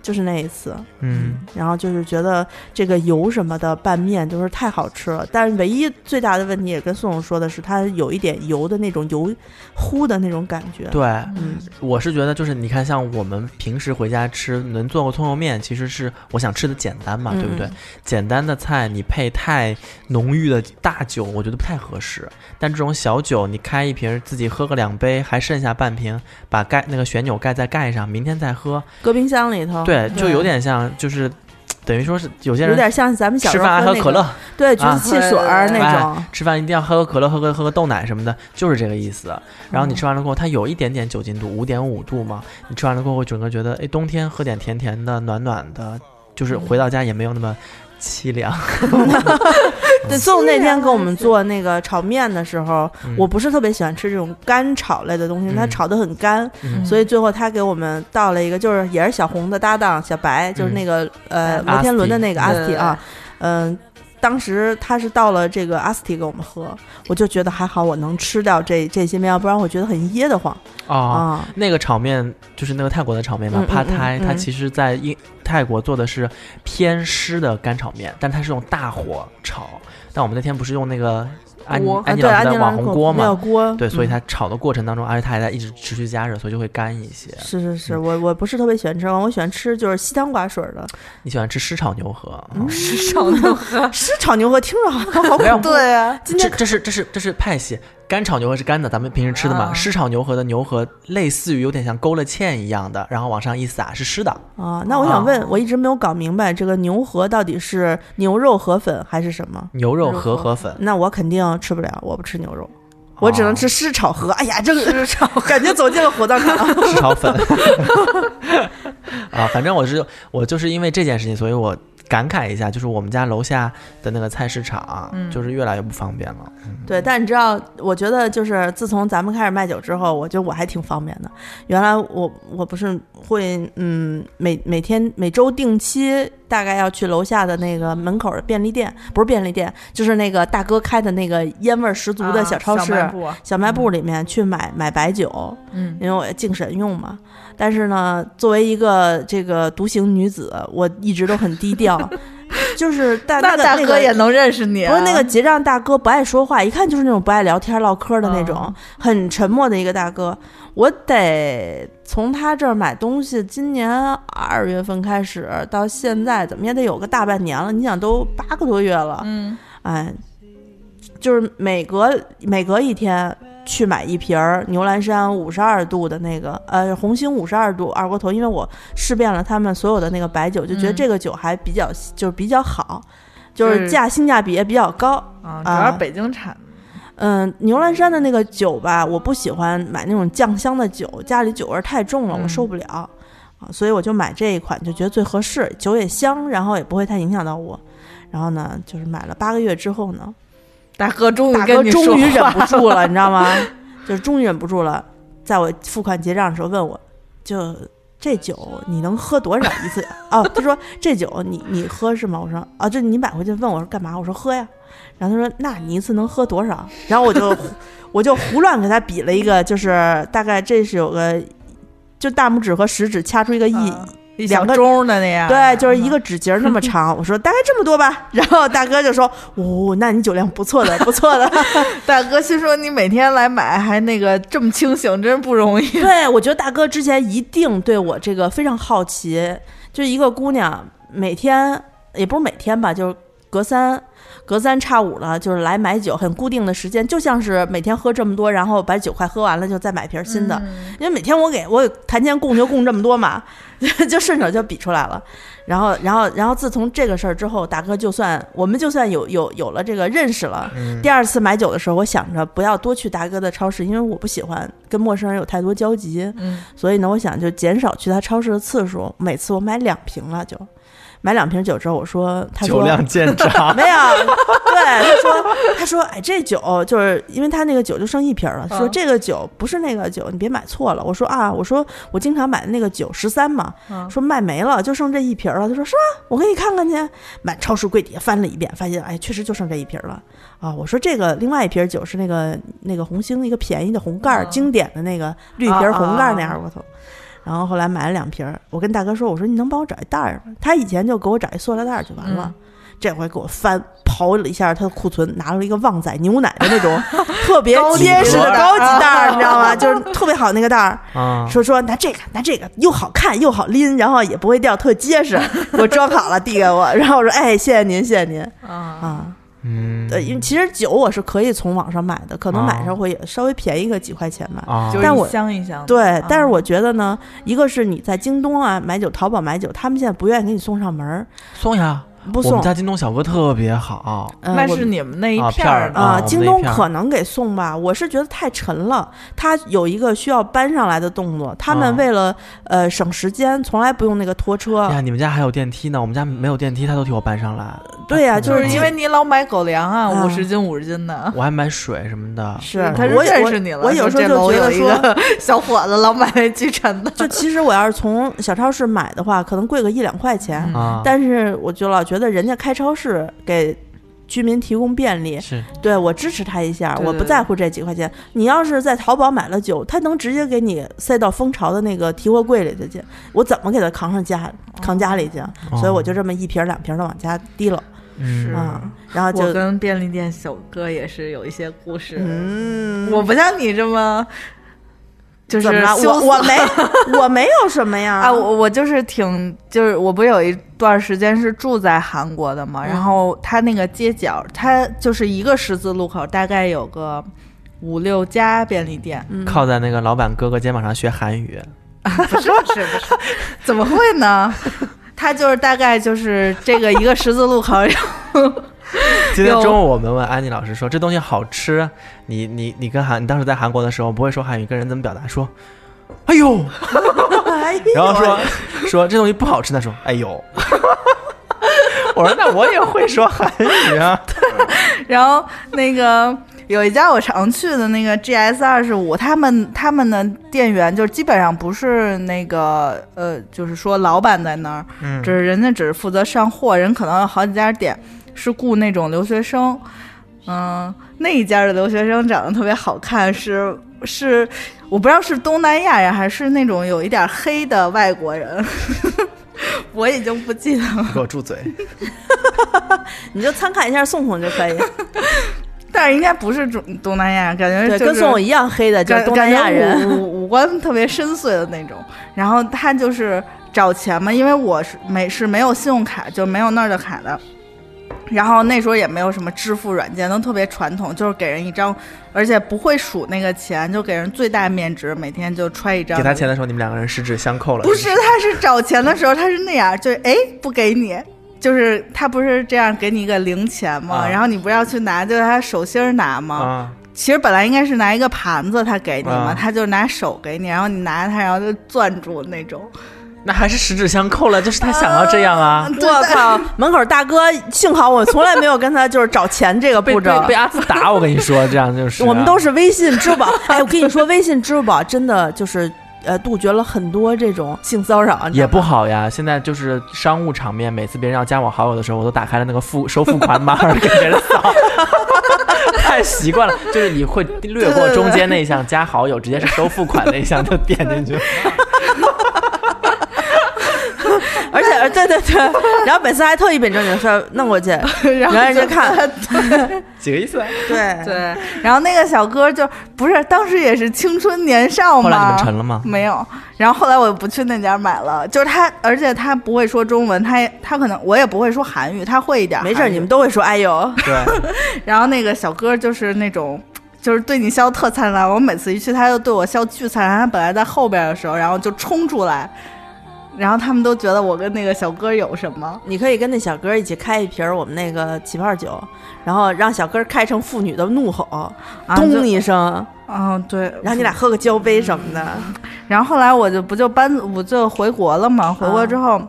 Speaker 1: 就是那一次，
Speaker 2: 嗯，
Speaker 1: 然后就是觉得这个油什么的拌面就是太好吃了，但是唯一最大的问题也跟宋总说的是，它有一点油的那种油糊的那种感觉。
Speaker 2: 对，嗯，我是觉得就是你看，像我们平时回家吃能做个葱油面，其实是我想吃的简单嘛，对不对？简单的菜你配太浓郁的大酒，我觉得不太合适。但这种小酒，你开一瓶自己喝个两杯，还剩下半瓶，把盖那个旋钮盖在盖上，明天再喝，
Speaker 1: 搁冰箱里头。
Speaker 2: 对，就有点像，就是等于说是有些人
Speaker 1: 有点像咱们小时候
Speaker 2: 喝
Speaker 1: 可
Speaker 2: 乐，
Speaker 1: 对，橘子汽水那种。
Speaker 2: 吃饭一定要喝个可乐，喝个喝个豆奶什么的，就是这个意思。然后你吃完了过后，它有一点点酒精度，五点五度嘛。你吃完了过后，整个觉得，哎，冬天喝点甜甜的、暖暖的，就是回到家也没有那么。凄凉。
Speaker 1: 对，宋那天给我们做那个炒面的时候，我不是特别喜欢吃这种干炒类的东西，它炒的很干，所以最后他给我们倒了一个，就是也是小红的搭档小白，就是那个呃摩天轮的那个阿斯提啊，嗯。当时他是到了这个阿斯提给我们喝，我就觉得还好，我能吃掉这这些面，要不然我觉得很噎得慌啊。
Speaker 2: 那个炒面就是那个泰国的炒面嘛，帕泰，它其实在英泰国做的是偏湿的干炒面，但它是用大火炒。但我们那天不是用那个。安安妮老师的网红锅嘛，
Speaker 1: 锅
Speaker 2: 对，所以它炒的过程当中，而且它还在一直持续加热，所以就会干一些。
Speaker 1: 是是是，我我不是特别喜欢吃，我喜欢吃就是稀汤寡水的。
Speaker 2: 你喜欢吃湿炒牛河？
Speaker 3: 湿炒牛河，
Speaker 1: 湿炒牛河听着好好恐怖。
Speaker 3: 对啊，
Speaker 2: 这这是这是这是派系。干炒牛河是干的，咱们平时吃的嘛。湿炒牛河的牛河类似于有点像勾了芡一样的，然后往上一撒是湿的。
Speaker 1: 啊，那我想问，我一直没有搞明白这个牛河到底是牛肉河粉还是什么？
Speaker 2: 牛肉河河粉。
Speaker 1: 那我肯定吃不了，我不吃牛肉，我只能吃湿炒河。哎呀，这个
Speaker 3: 湿炒
Speaker 1: 感觉走进了火葬场。
Speaker 2: 湿炒粉。啊，反正我是我就是因为这件事情，所以我。感慨一下，就是我们家楼下的那个菜市场，就是越来越不方便了。
Speaker 1: 对，但你知道，我觉得就是自从咱们开始卖酒之后，我觉得我还挺方便的。原来我我不是会，嗯，每每天每周定期大概要去楼下的那个门口的便利店，不是便利店，就是那个大哥开的那个烟味十足的小超市、小卖部里面去买买白酒，嗯，因为我要敬神用嘛。但是呢，作为一个这个独行女子，我一直都很低调。就是大那
Speaker 3: 大哥也能认识你，
Speaker 1: 不是那个结账大哥不爱说话，一看就是那种不爱聊天唠嗑的那种，很沉默的一个大哥。我得从他这儿买东西，今年二月份开始到现在，怎么也得有个大半年了。你想，都八个多月了，嗯，哎，就是每隔每隔一天。去买一瓶儿牛栏山五十二度的那个，呃，红星五十二度二锅头，因为我试遍了他们所有的那个白酒，就觉得这个酒还比较就是比较好，就是价性价比也比较高
Speaker 3: 啊，主要北京产。
Speaker 1: 嗯，牛栏山的那个酒吧，我不喜欢买那种酱香的酒，家里酒味太重了，我受不了啊，所以我就买这一款，就觉得最合适，酒也香，然后也不会太影响到我。然后呢，就是买了八个月之后呢。
Speaker 3: 大哥终于
Speaker 1: 大哥终于忍不住了，你知道吗？就是终于忍不住了，在我付款结账的时候问我，就这酒你能喝多少一次？哦，他说这酒你你喝是吗？我说啊，就你买回去问我说干嘛？我说喝呀。然后他说那你一次能喝多少？然后我就我就胡乱给他比了一个，就是大概这是有个就大拇指和食指掐出一个 一。两个
Speaker 3: 钟的那样，
Speaker 1: 对，就是一个指节那么长。我说大概这么多吧，然后大哥就说：“哦，那你酒量不错的，不错的。”
Speaker 3: 大哥心说：“你每天来买，还那个这么清醒，真不容易。”
Speaker 1: 对，我觉得大哥之前一定对我这个非常好奇，就是一个姑娘，每天也不是每天吧，就是隔三。隔三差五了，就是来买酒，很固定的时间，就像是每天喝这么多，然后把酒快喝完了，就再买瓶新的。因为每天我给我谈钱供 就供这么多嘛，就顺手就比出来了。然后，然后，然后自从这个事儿之后，大哥就算我们就算有有有了这个认识了。第二次买酒的时候，我想着不要多去大哥的超市，因为我不喜欢跟陌生人有太多交集。嗯，所以呢，我想就减少去他超市的次数，每次我买两瓶了就。买两瓶酒之后，我说：“他说
Speaker 2: 酒量见长，
Speaker 1: 没有。”对，他说：“他说，哎，这酒就是因为他那个酒就剩一瓶了。说这个酒不是那个酒，你别买错了。”我说：“啊，我说我经常买的那个酒十三嘛，说卖没了，就剩这一瓶了。”他说：“是吗？我给你看看去。”满超市柜底下翻了一遍，发现哎，确实就剩这一瓶了。啊，我说这个另外一瓶酒是那个那个红星一个便宜的红盖儿，经典的那个绿瓶红盖儿那二锅头。然后后来买了两瓶儿，我跟大哥说：“我说你能帮我找一袋儿吗？”他以前就给我找一塑料袋儿就完了，这回给我翻刨了一下他的库存，拿了一个旺仔牛奶的那种 特别结实的高级袋儿，你知道吗？就是特别好那个袋儿。说说拿这个，拿这个又好看又好拎，然后也不会掉，特结实。给我装好了递给我，然后我说：“哎，谢谢您，谢谢您。”啊，
Speaker 2: 嗯。
Speaker 1: 呃，因为其实酒我是可以从网上买的，可能买上会稍微便宜个几块钱吧。但我
Speaker 3: 箱一箱。
Speaker 1: 对，但是我觉得呢，一个是你在京东啊买酒，淘宝买酒，他们现在不愿意给你送上门。
Speaker 2: 送呀。
Speaker 1: 不送，
Speaker 2: 我们家京东小哥特别好，
Speaker 3: 那是你们那一
Speaker 2: 片
Speaker 3: 儿
Speaker 2: 啊。
Speaker 1: 京东可能给送吧，我是觉得太沉了，他有一个需要搬上来的动作。他们为了呃省时间，从来不用那个拖车。
Speaker 2: 呀，你们家还有电梯呢，我们家没有电梯，他都替我搬上来。
Speaker 1: 对呀，就是
Speaker 3: 因为你老买狗粮啊，五十斤五十斤的。
Speaker 2: 我还买水什么的。
Speaker 1: 是，
Speaker 3: 他认识你了。
Speaker 1: 我有时候就觉得说，
Speaker 3: 小伙子老买那巨沉的。
Speaker 1: 就其实我要是从小超市买的话，可能贵个一两块钱。
Speaker 2: 啊。
Speaker 1: 但是我就老觉得人家开超市给居民提供便利，
Speaker 2: 是
Speaker 1: 对我支持他一下，我不在乎这几块钱。你要是在淘宝买了酒，他能直接给你塞到蜂巢的那个提货柜里头去，我怎么给他扛上家扛家里去？所以我就这么一瓶两瓶的往家提了。
Speaker 3: 是
Speaker 1: 啊，然后就
Speaker 3: 跟便利店小哥也是有一些故事。嗯，我不像你这么，就是
Speaker 1: 我我没我没有什么呀
Speaker 3: 啊，我我就是挺就是我不有一段时间是住在韩国的嘛，然后他那个街角，他就是一个十字路口，大概有个五六家便利店，
Speaker 2: 靠在那个老板哥哥肩膀上学韩语，
Speaker 3: 不是不是不是，怎么会呢？他就是大概就是这个一个十字路口。
Speaker 2: 今天中午我们问安妮老师说这东西好吃，你你你跟韩你当时在韩国的时候不会说韩语，跟人怎么表达？说，哎呦，然后说说这东西不好吃，他说，哎呦，我说那我也会说韩语啊。
Speaker 3: 然后那个。有一家我常去的那个 GS 二十五，他们他们的店员就基本上不是那个呃，就是说老板在那儿，
Speaker 2: 嗯，
Speaker 3: 只是人家只是负责上货，人可能有好几家店是雇那种留学生，嗯，那一家的留学生长得特别好看，是是我不知道是东南亚人还是那种有一点黑的外国人，我已经不记得了，
Speaker 2: 给我住嘴，
Speaker 1: 你就参看一下宋宋就可以。
Speaker 3: 但是应该不是中东南亚，感觉
Speaker 1: 跟宋总一样黑的，就是东南亚人，
Speaker 3: 五五官特别深邃的那种。然后他就是找钱嘛，因为我是没是没有信用卡，就没有那儿的卡的。然后那时候也没有什么支付软件，都特别传统，就是给人一张，而且不会数那个钱，就给人最大面值，每天就揣一张。
Speaker 2: 给他钱的时候，你们两个人十指相扣了。
Speaker 3: 不是，他是找钱的时候，他是那样，就哎不给你。就是他不是这样给你一个零钱吗？然后你不要去拿，就是他手心拿吗？其实本来应该是拿一个盘子，他给你嘛，他就拿手给你，然后你拿着它，然后就攥住那种。
Speaker 2: 那还是十指相扣了，就是他想要这样啊！
Speaker 1: 我靠，门口大哥，幸好我从来没有跟他就是找钱这个步骤，
Speaker 2: 被阿紫打，我跟你说，这样就是。
Speaker 1: 我们都是微信、支付宝，哎，我跟你说，微信、支付宝真的就是。呃，杜绝了很多这种性骚扰，
Speaker 2: 也不好呀。现在就是商务场面，每次别人要加我好友的时候，我都打开了那个付收付款码给别人扫，太习惯了。就是你会略过中间那一项加好友，直接是收付款那一项就点进去。
Speaker 1: 而且，对对对，然后每次还特意本正经说弄过去，
Speaker 3: 然
Speaker 1: 后人家看，
Speaker 2: 几个意思？
Speaker 1: 对
Speaker 3: 对。然后那个小哥就不是当时也是青春年少嘛。
Speaker 2: 后来你们成了吗？
Speaker 3: 没有。然后后来我不去那家买了，就是他，而且他不会说中文，他他可能我也不会说韩语，他会一点。
Speaker 1: 没事，你们都会说哎呦。
Speaker 2: 对。
Speaker 3: 然后那个小哥就是那种，就是对你笑特灿烂。我每次一去，他就对我笑巨灿烂。他本来在后边的时候，然后就冲出来。然后他们都觉得我跟那个小哥有什么？
Speaker 1: 你可以跟那小哥一起开一瓶我们那个起泡酒，然后让小哥开成妇女的怒吼，咚一声，
Speaker 3: 嗯，对，
Speaker 1: 然后你俩喝个交杯什么的。
Speaker 3: 然后后来我就不就搬，我就回国了嘛。回国之后。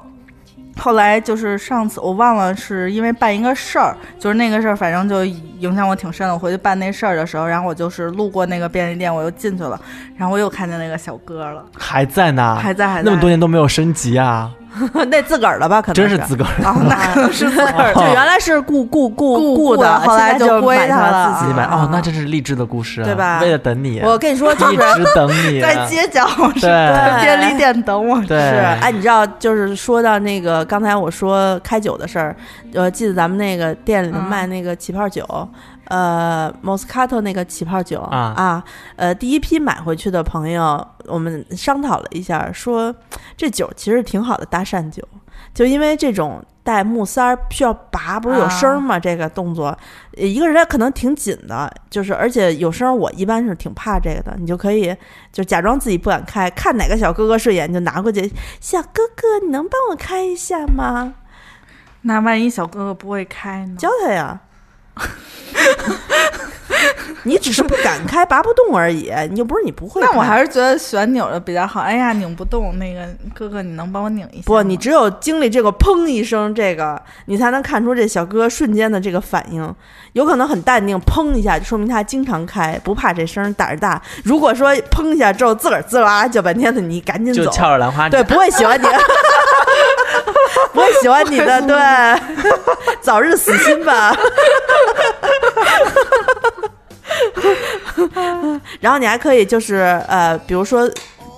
Speaker 3: 后来就是上次我忘了是因为办一个事儿，就是那个事儿，反正就影响我挺深的。我回去办那事儿的时候，然后我就是路过那个便利店，我又进去了，然后我又看见那个小哥了，
Speaker 2: 还在呢，
Speaker 3: 还在，还在，
Speaker 2: 那么多年都没有升级啊。
Speaker 1: 那自个儿的吧，可能
Speaker 2: 真是自个儿，
Speaker 3: 那可能是自个儿，
Speaker 1: 就原来是雇雇雇
Speaker 3: 雇
Speaker 1: 的，
Speaker 3: 后来
Speaker 1: 就
Speaker 3: 归他
Speaker 1: 了，
Speaker 2: 自己买。哦，那真是励志的故事，
Speaker 1: 对吧？
Speaker 2: 为了等你，
Speaker 1: 我跟你说，
Speaker 2: 一直等你，
Speaker 3: 在街角，
Speaker 2: 在
Speaker 3: 便利店等我。
Speaker 2: 是，
Speaker 1: 哎，你知道，就是说到那个刚才我说开酒的事儿，呃，记得咱们那个店里卖那个起泡酒。呃，Moscato 那个起泡酒啊，呃，第一批买回去的朋友，我们商讨了一下，说这酒其实挺好的搭讪酒，就因为这种带木塞儿需要拔，不是有声吗？这个动作，一个人可能挺紧的，就是而且有声，我一般是挺怕这个的。你就可以就假装自己不敢开，看哪个小哥哥顺眼就拿过去，小哥哥，你能帮我开一下吗？
Speaker 3: 那万一小哥哥不会开呢？
Speaker 1: 教他呀。你只是不敢开，拔不动而已。你又不是你不会。
Speaker 3: 那我还是觉得旋钮的比较好。哎呀，拧不动，那个哥哥，你能帮我拧一下？
Speaker 1: 不，你只有经历这个砰一声，这个你才能看出这小哥瞬间的这个反应。有可能很淡定，砰一下就说明他经常开，不怕这声，胆儿大。如果说砰一下之后自个儿滋啦啦叫半天的，你赶紧走，
Speaker 2: 就翘着兰花。
Speaker 1: 对，不会喜欢你，不会喜欢你的，对，早日死心吧。然后你还可以就是呃，比如说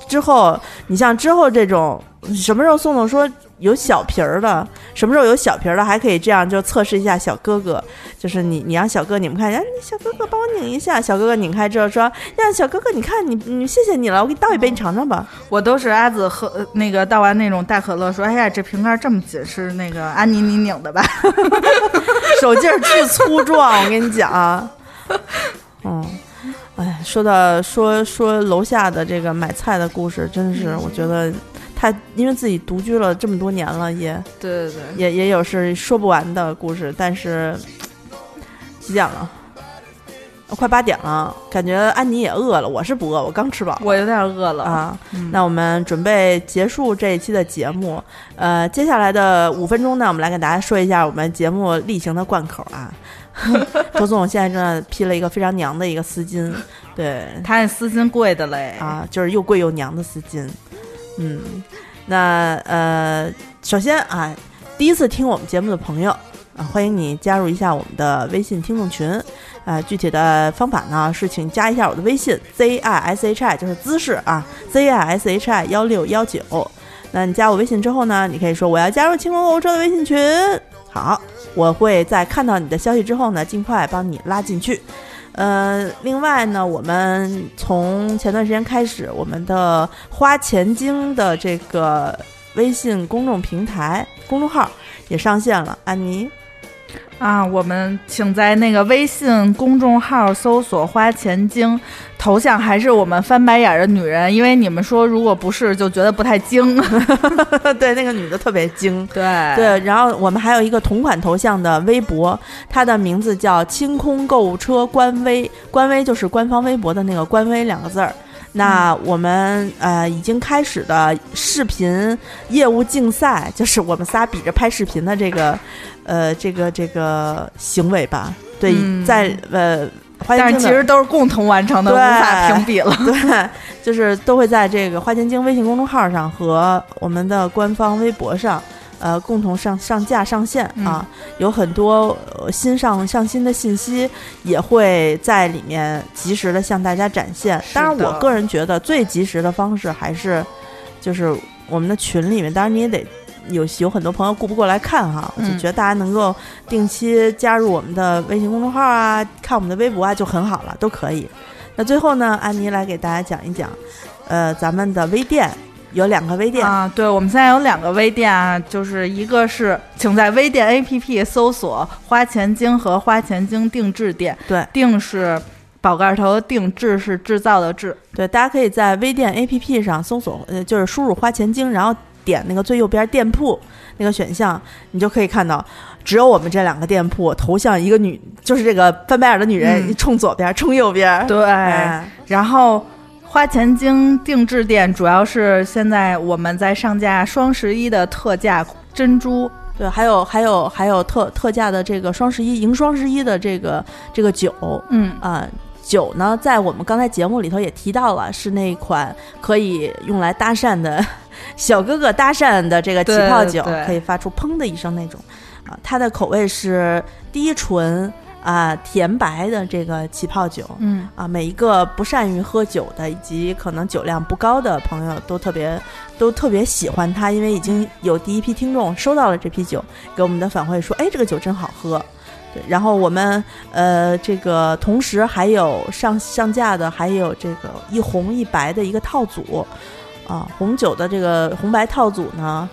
Speaker 1: 之后，你像之后这种什么时候送送说有小瓶儿的，什么时候有小瓶儿的，还可以这样就测试一下小哥哥，就是你你让小哥你们看，哎，小哥哥帮我拧一下，小哥哥拧开之后说，呀，小哥哥你看你你谢谢你了，我给你倒一杯你尝尝吧。
Speaker 3: 我都是阿紫喝那个倒完那种大可乐说，哎呀这瓶盖这么紧是那个安妮你拧的吧？
Speaker 1: 手劲儿巨粗壮，我跟你讲。嗯，哎，说到说说楼下的这个买菜的故事，真的是我觉得他因为自己独居了这么多年了，也
Speaker 3: 对对对，
Speaker 1: 也也有是说不完的故事。但是几点了？快八点了，感觉安妮也饿了。我是不饿，我刚吃饱。
Speaker 3: 我有点饿了
Speaker 1: 啊。那我们准备结束这一期的节目。呃，接下来的五分钟呢，我们来给大家说一下我们节目例行的贯口啊。周总现在正在披了一个非常娘的一个丝巾，对
Speaker 3: 他那丝巾贵的嘞
Speaker 1: 啊，就是又贵又娘的丝巾。嗯，那呃，首先啊，第一次听我们节目的朋友啊，欢迎你加入一下我们的微信听众群啊。具体的方法呢是，请加一下我的微信 z i s h i，就是姿势啊 z i s h i 幺六幺九。那你加我微信之后呢，你可以说我要加入清空购物车的微信群。好。我会在看到你的消息之后呢，尽快帮你拉进去。呃，另外呢，我们从前段时间开始，我们的花钱精的这个微信公众平台公众号也上线了，安妮。
Speaker 3: 啊，我们请在那个微信公众号搜索“花钱精”，头像还是我们翻白眼的女人，因为你们说如果不是就觉得不太精。
Speaker 1: 对，那个女的特别精。
Speaker 3: 对
Speaker 1: 对，然后我们还有一个同款头像的微博，它的名字叫“清空购物车”官微，官微就是官方微博的那个官微两个字儿。那我们呃已经开始的视频业务竞赛，就是我们仨比着拍视频的这个，呃，这个这个行为吧。对，在呃，
Speaker 3: 但是其实都是共同完成的，无法评比了。
Speaker 1: 对，就是都会在这个花钱精微信公众号上和我们的官方微博上。呃，共同上上架上线啊，有很多新上上新的信息也会在里面及时的向大家展现。当然，我个人觉得最及时的方式还是就是我们的群里面。当然，你也得有有很多朋友顾不过来看哈，我就觉得大家能够定期加入我们的微信公众号啊，看我们的微博啊，就很好了，都可以。那最后呢，安妮来给大家讲一讲，呃，咱们的微店。有两个微店。
Speaker 3: 啊，对，我们现在有两个微店啊，就是一个是，请在微店 APP 搜索“花钱精”和“花钱精定制店”，
Speaker 1: 对，
Speaker 3: 定是宝盖头的定制是制造的制，
Speaker 1: 对，大家可以在微店 APP 上搜索，呃，就是输入“花钱精”，然后点那个最右边店铺那个选项，你就可以看到，只有我们这两个店铺，头像一个女，就是这个翻白眼的女人，冲左边，冲右边，
Speaker 3: 对，然后。花钱精定制店主要是现在我们在上架双十一的特价珍珠，
Speaker 1: 对，还有还有还有特特价的这个双十一迎双十一的这个这个酒，
Speaker 3: 嗯。
Speaker 1: 啊酒呢，在我们刚才节目里头也提到了，是那款可以用来搭讪的 小哥哥搭讪的这个起泡酒，可以发出砰的一声那种，啊，它的口味是低醇。啊，甜白的这个起泡酒，
Speaker 3: 嗯，
Speaker 1: 啊，每一个不善于喝酒的以及可能酒量不高的朋友都特别都特别喜欢它，因为已经有第一批听众收到了这批酒，给我们的反馈说，哎，这个酒真好喝。对，然后我们呃，这个同时还有上上架的还有这个一红一白的一个套组，啊，红酒的这个红白套组呢。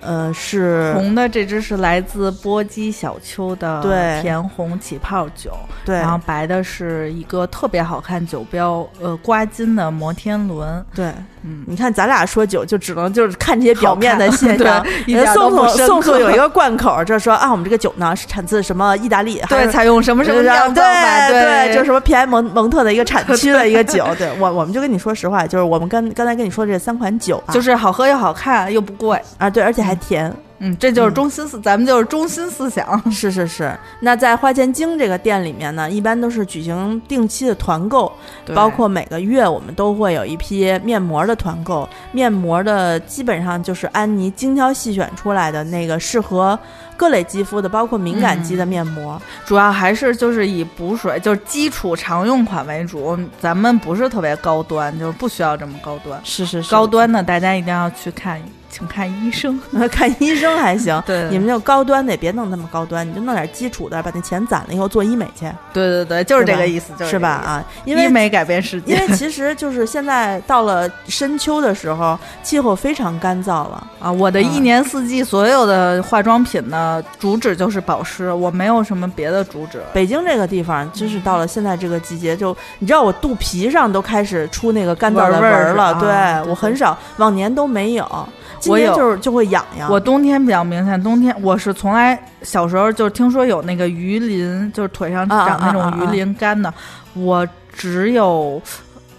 Speaker 1: 呃，是
Speaker 3: 红的这支是来自波姬小丘的甜红起泡酒，
Speaker 1: 对，
Speaker 3: 然后白的是一个特别好看酒标，呃，刮金的摩天轮，
Speaker 1: 对，嗯，你看咱俩说酒就只能就是看这些表面的现象，宋宋宋宋有一个贯口，就是说啊，我们这个酒呢是产自什么意大利，
Speaker 3: 对，采用什么什么酿造
Speaker 1: 对对，就是什么皮埃蒙蒙特的一个产区的一个酒，对我我们就跟你说实话，就是我们刚刚才跟你说这三款酒，
Speaker 3: 就是好喝又好看又不贵。
Speaker 1: 啊，对，而且还。还甜，
Speaker 3: 嗯，这就是中心思，咱们就是中心思想，
Speaker 1: 是是是。那在花钱精这个店里面呢，一般都是举行定期的团购，包括每个月我们都会有一批面膜的团购，面膜的基本上就是安妮精挑细选出来的那个适合各类肌肤的，包括敏感肌的面膜，
Speaker 3: 主要还是就是以补水，就是基础常用款为主，咱们不是特别高端，就是不需要这么高端，
Speaker 1: 是是是，
Speaker 3: 高端的大家一定要去看。请看医生，
Speaker 1: 看医生还行。
Speaker 3: 对，
Speaker 1: 你们就高端的也别弄那么高端，你就弄点基础的，把那钱攒了以后做医美去。
Speaker 3: 对对对，就是这个意思，
Speaker 1: 是吧？啊，因为
Speaker 3: 医美改变世界。
Speaker 1: 因为其实就是现在到了深秋的时候，气候非常干燥了
Speaker 3: 啊。我的一年四季所有的化妆品呢，主旨就是保湿，我没有什么别的主旨。
Speaker 1: 北京这个地方，真是到了现在这个季节，就你知道我肚皮上都开始出那个干燥的纹了。对我很少，往年都没有。
Speaker 3: 今年
Speaker 1: 就是就会痒痒。
Speaker 3: 我冬天比较明显，冬天我是从来小时候就听说有那个鱼鳞，就是腿上长那种鱼鳞干的。我只有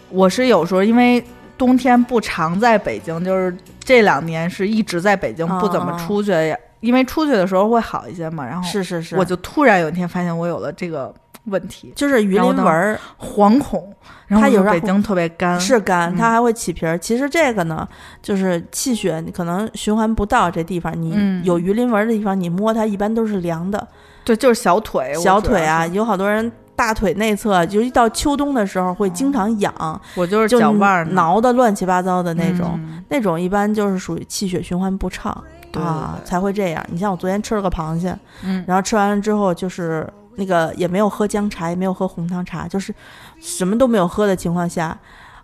Speaker 3: 我是有时候因为冬天不常在北京，就是这两年是一直在北京不怎么出去，因为出去的时候会好一些嘛。然后
Speaker 1: 是是是，
Speaker 3: 我就突然有一天发现我有了这个。问题
Speaker 1: 就是鱼鳞纹儿，
Speaker 3: 惶恐。它
Speaker 1: 有
Speaker 3: 北京特别干，
Speaker 1: 是干，它还会起皮儿。其实这个呢，就是气血你可能循环不到这地方，你有鱼鳞纹的地方，你摸它一般都是凉的。
Speaker 3: 对，就是小腿，
Speaker 1: 小腿啊，有好多人大腿内侧，尤其到秋冬的时候会经常痒。
Speaker 3: 我就是脚腕
Speaker 1: 挠的乱七八糟的那种，那种一般就是属于气血循环不畅啊，才会这样。你像我昨天吃了个螃蟹，嗯，然后吃完了之后就是。那个也没有喝姜茶，也没有喝红糖茶，就是什么都没有喝的情况下，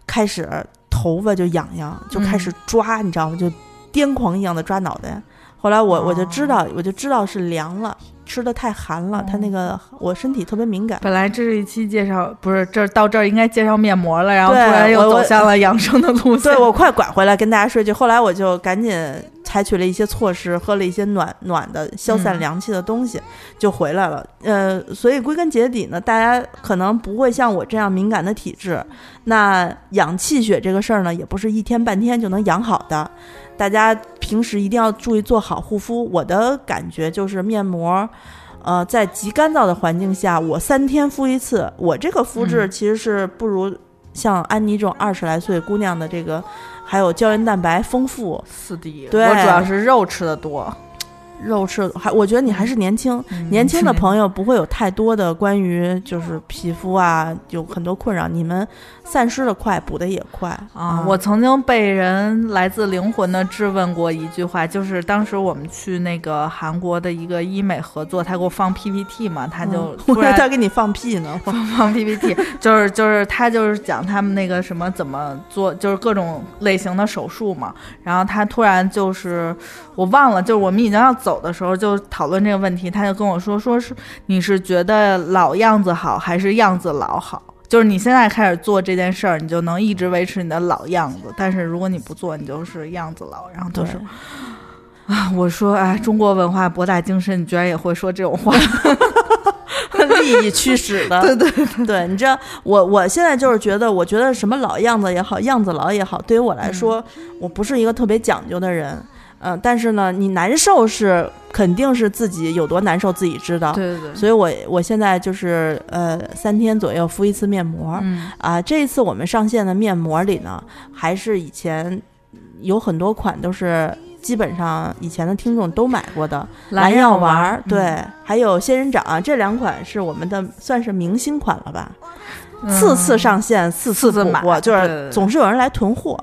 Speaker 1: 开始头发就痒痒，就开始抓，你知道吗？就癫狂一样的抓脑袋。后来我我就知道，我就知道是凉了。吃的太寒了，它那个我身体特别敏感。
Speaker 3: 本来这是一期介绍，不是这到这儿应该介绍面膜了，然后突然又走向了养生的路
Speaker 1: 线。对我快拐回来跟大家说句，后来我就赶紧采取了一些措施，喝了一些暖暖的、消散凉气的东西，就回来了。呃，所以归根结底呢，大家可能不会像我这样敏感的体质，那养气血这个事儿呢，也不是一天半天就能养好的。大家平时一定要注意做好护肤。我的感觉就是面膜，呃，在极干燥的环境下，我三天敷一次。我这个肤质其实是不如像安妮这种二十来岁姑娘的这个，还有胶原蛋白丰富。
Speaker 3: 四 D，
Speaker 1: 对，
Speaker 3: 我主要是肉吃的多。
Speaker 1: 肉吃还，我觉得你还是年轻，年轻的朋友不会有太多的关于就是皮肤啊，有很多困扰。你们散失的快，补的也快
Speaker 3: 啊。我曾经被人来自灵魂的质问过一句话，就是当时我们去那个韩国的一个医美合作，他给我放 PPT 嘛，他就突然
Speaker 1: 他给你放屁呢，
Speaker 3: 放放 PPT，就是就是他就是讲他们那个什么怎么做，就是各种类型的手术嘛。然后他突然就是我忘了，就是我们已经要。走的时候就讨论这个问题，他就跟我说：“说是你是觉得老样子好，还是样子老好？就是你现在开始做这件事儿，你就能一直维持你的老样子。但是如果你不做，你就是样子老。”然后就是：“啊，我说哎，中国文化博大精深，你居然也会说这种话，
Speaker 1: 利益驱使的。
Speaker 3: 对对
Speaker 1: 对，你知道，我我现在就是觉得，我觉得什么老样子也好，样子老也好，对于我来说，我不是一个特别讲究的人。”嗯，但是呢，你难受是肯定是自己有多难受自己知道。
Speaker 3: 对对对。
Speaker 1: 所以我我现在就是呃三天左右敷一次面膜。嗯。啊，这一次我们上线的面膜里呢，还是以前有很多款都是基本上以前的听众都买过的蓝药丸，对，还有仙人掌这两款是我们的算是明星款了吧？次次上线，次
Speaker 3: 次
Speaker 1: 补货，就是总是有人来囤货。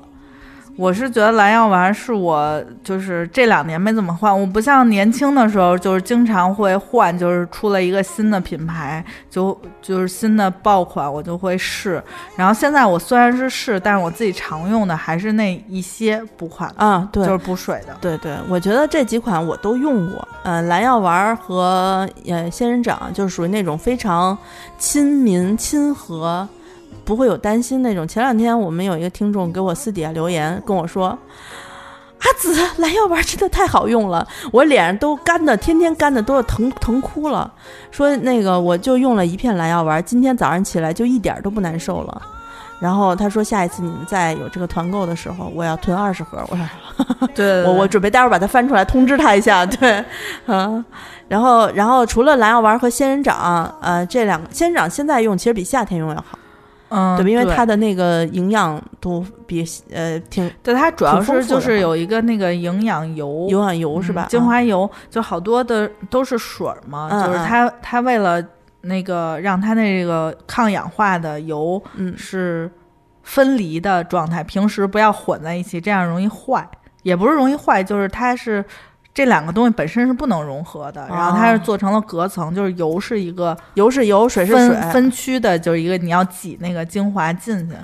Speaker 3: 我是觉得蓝药丸是我就是这两年没怎么换，我不像年轻的时候就是经常会换，就是出了一个新的品牌，就就是新的爆款我就会试。然后现在我虽然是试，但是我自己常用的还是那一些补款
Speaker 1: 啊，对，
Speaker 3: 就是补水的。
Speaker 1: 对对，我觉得这几款我都用过，嗯，蓝药丸和呃仙人掌就是属于那种非常亲民亲和。不会有担心那种。前两天我们有一个听众给我私底下留言跟我说：“阿紫蓝药丸真的太好用了，我脸上都干的，天天干的都要疼疼哭了。说那个我就用了一片蓝药丸，今天早上起来就一点都不难受了。然后他说下一次你们再有这个团购的时候，我要囤二十盒。我说
Speaker 3: 对，
Speaker 1: 我我准备待会儿把它翻出来通知他一下。对，嗯，然后然后除了蓝药丸和仙人掌，呃，这两个仙人掌现在用其实比夏天用要好。
Speaker 3: 嗯，
Speaker 1: 对，因为它的那个营养都比呃挺，
Speaker 3: 对它主要是就是有一个那个营养油，
Speaker 1: 营养油是吧？
Speaker 3: 精华油就好多的都是水嘛，就是它它为了那个让它那个抗氧化的油是分离的状态，平时不要混在一起，这样容易坏，也不是容易坏，就是它是。这两个东西本身是不能融合的，然后它是做成了隔层，就是油是一个
Speaker 1: 油是油，水是水，
Speaker 3: 分区的，就是一个你要挤那个精华进去，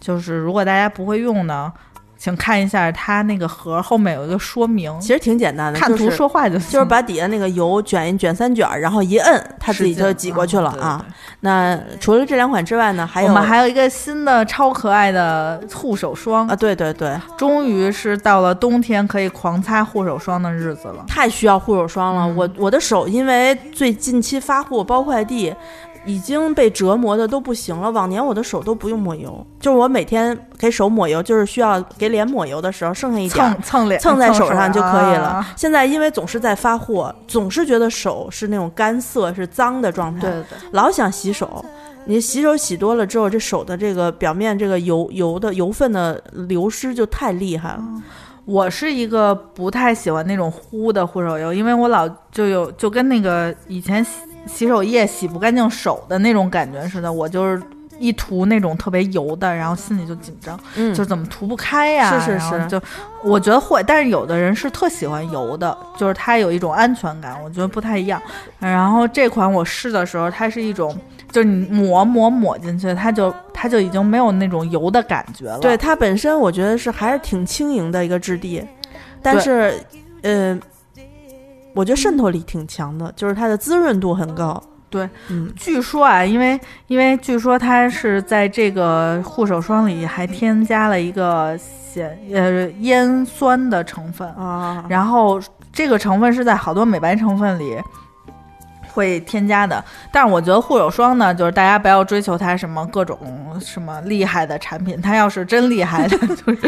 Speaker 3: 就是如果大家不会用呢。请看一下它那个盒后面有一个说明，
Speaker 1: 其实挺简单的，
Speaker 3: 看图说话就
Speaker 1: 行。就是把底下那个油卷一卷三卷，然后一摁，它自己就挤过去了啊。那除了这两款之外呢，还有
Speaker 3: 我们还有一个新的超可爱的护手霜
Speaker 1: 啊！对对对，
Speaker 3: 终于是到了冬天可以狂擦护手霜的日子了。
Speaker 1: 太需要护手霜了，我我的手因为最近期发货包快递。已经被折磨的都不行了。往年我的手都不用抹油，就是我每天给手抹油，就是需要给脸抹油的时候，剩下一点
Speaker 3: 蹭蹭脸
Speaker 1: 蹭在手上就可以
Speaker 3: 了。
Speaker 1: 现在因为总是在发货，总是觉得手是那种干涩、是脏的状态，
Speaker 3: 对对对，
Speaker 1: 老想洗手。你洗手洗多了之后，这手的这个表面这个油油的油分的流失就太厉害了。
Speaker 3: 我是一个不太喜欢那种糊的护手油，因为我老就有就跟那个以前洗。手液洗不干净手的那种感觉似的，我就是一涂那种特别油的，然后心里就紧张，
Speaker 1: 嗯，
Speaker 3: 就怎么涂不开呀？
Speaker 1: 是是是，
Speaker 3: 就我觉得会，但是有的人是特喜欢油的，就是它有一种安全感，我觉得不太一样。然后这款我试的时候，它是一种，就是你抹抹抹进去，它就它就已经没有那种油的感觉了。
Speaker 1: 对它本身，我觉得是还是挺轻盈的一个质地，但是，呃。我觉得渗透力挺强的，就是它的滋润度很高。
Speaker 3: 对，嗯，据说啊，因为因为据说它是在这个护手霜里还添加了一个显呃烟酸的成分
Speaker 1: 啊，
Speaker 3: 然后这个成分是在好多美白成分里。会添加的，但是我觉得护手霜呢，就是大家不要追求它什么各种什么厉害的产品，它要是真厉害的，就是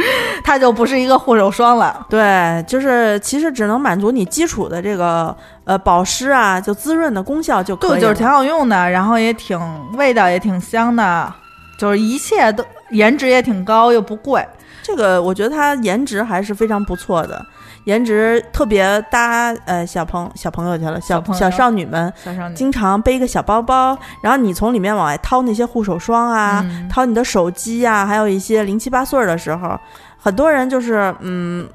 Speaker 3: 它就不是一个护手霜了。
Speaker 1: 对，就是其实只能满足你基础的这个呃保湿啊，就滋润的功效就可
Speaker 3: 以，就是挺好用的，然后也挺味道也挺香的，就是一切都颜值也挺高又不贵。
Speaker 1: 这个我觉得它颜值还是非常不错的。颜值特别搭，呃，小朋小朋友去了，小
Speaker 3: 小
Speaker 1: 少女们，
Speaker 3: 小少女。
Speaker 1: 经常背一个小包包，然后你从里面往外掏那些护手霜啊，掏你的手机呀，还有一些零七八碎的时候，很多人就是，嗯，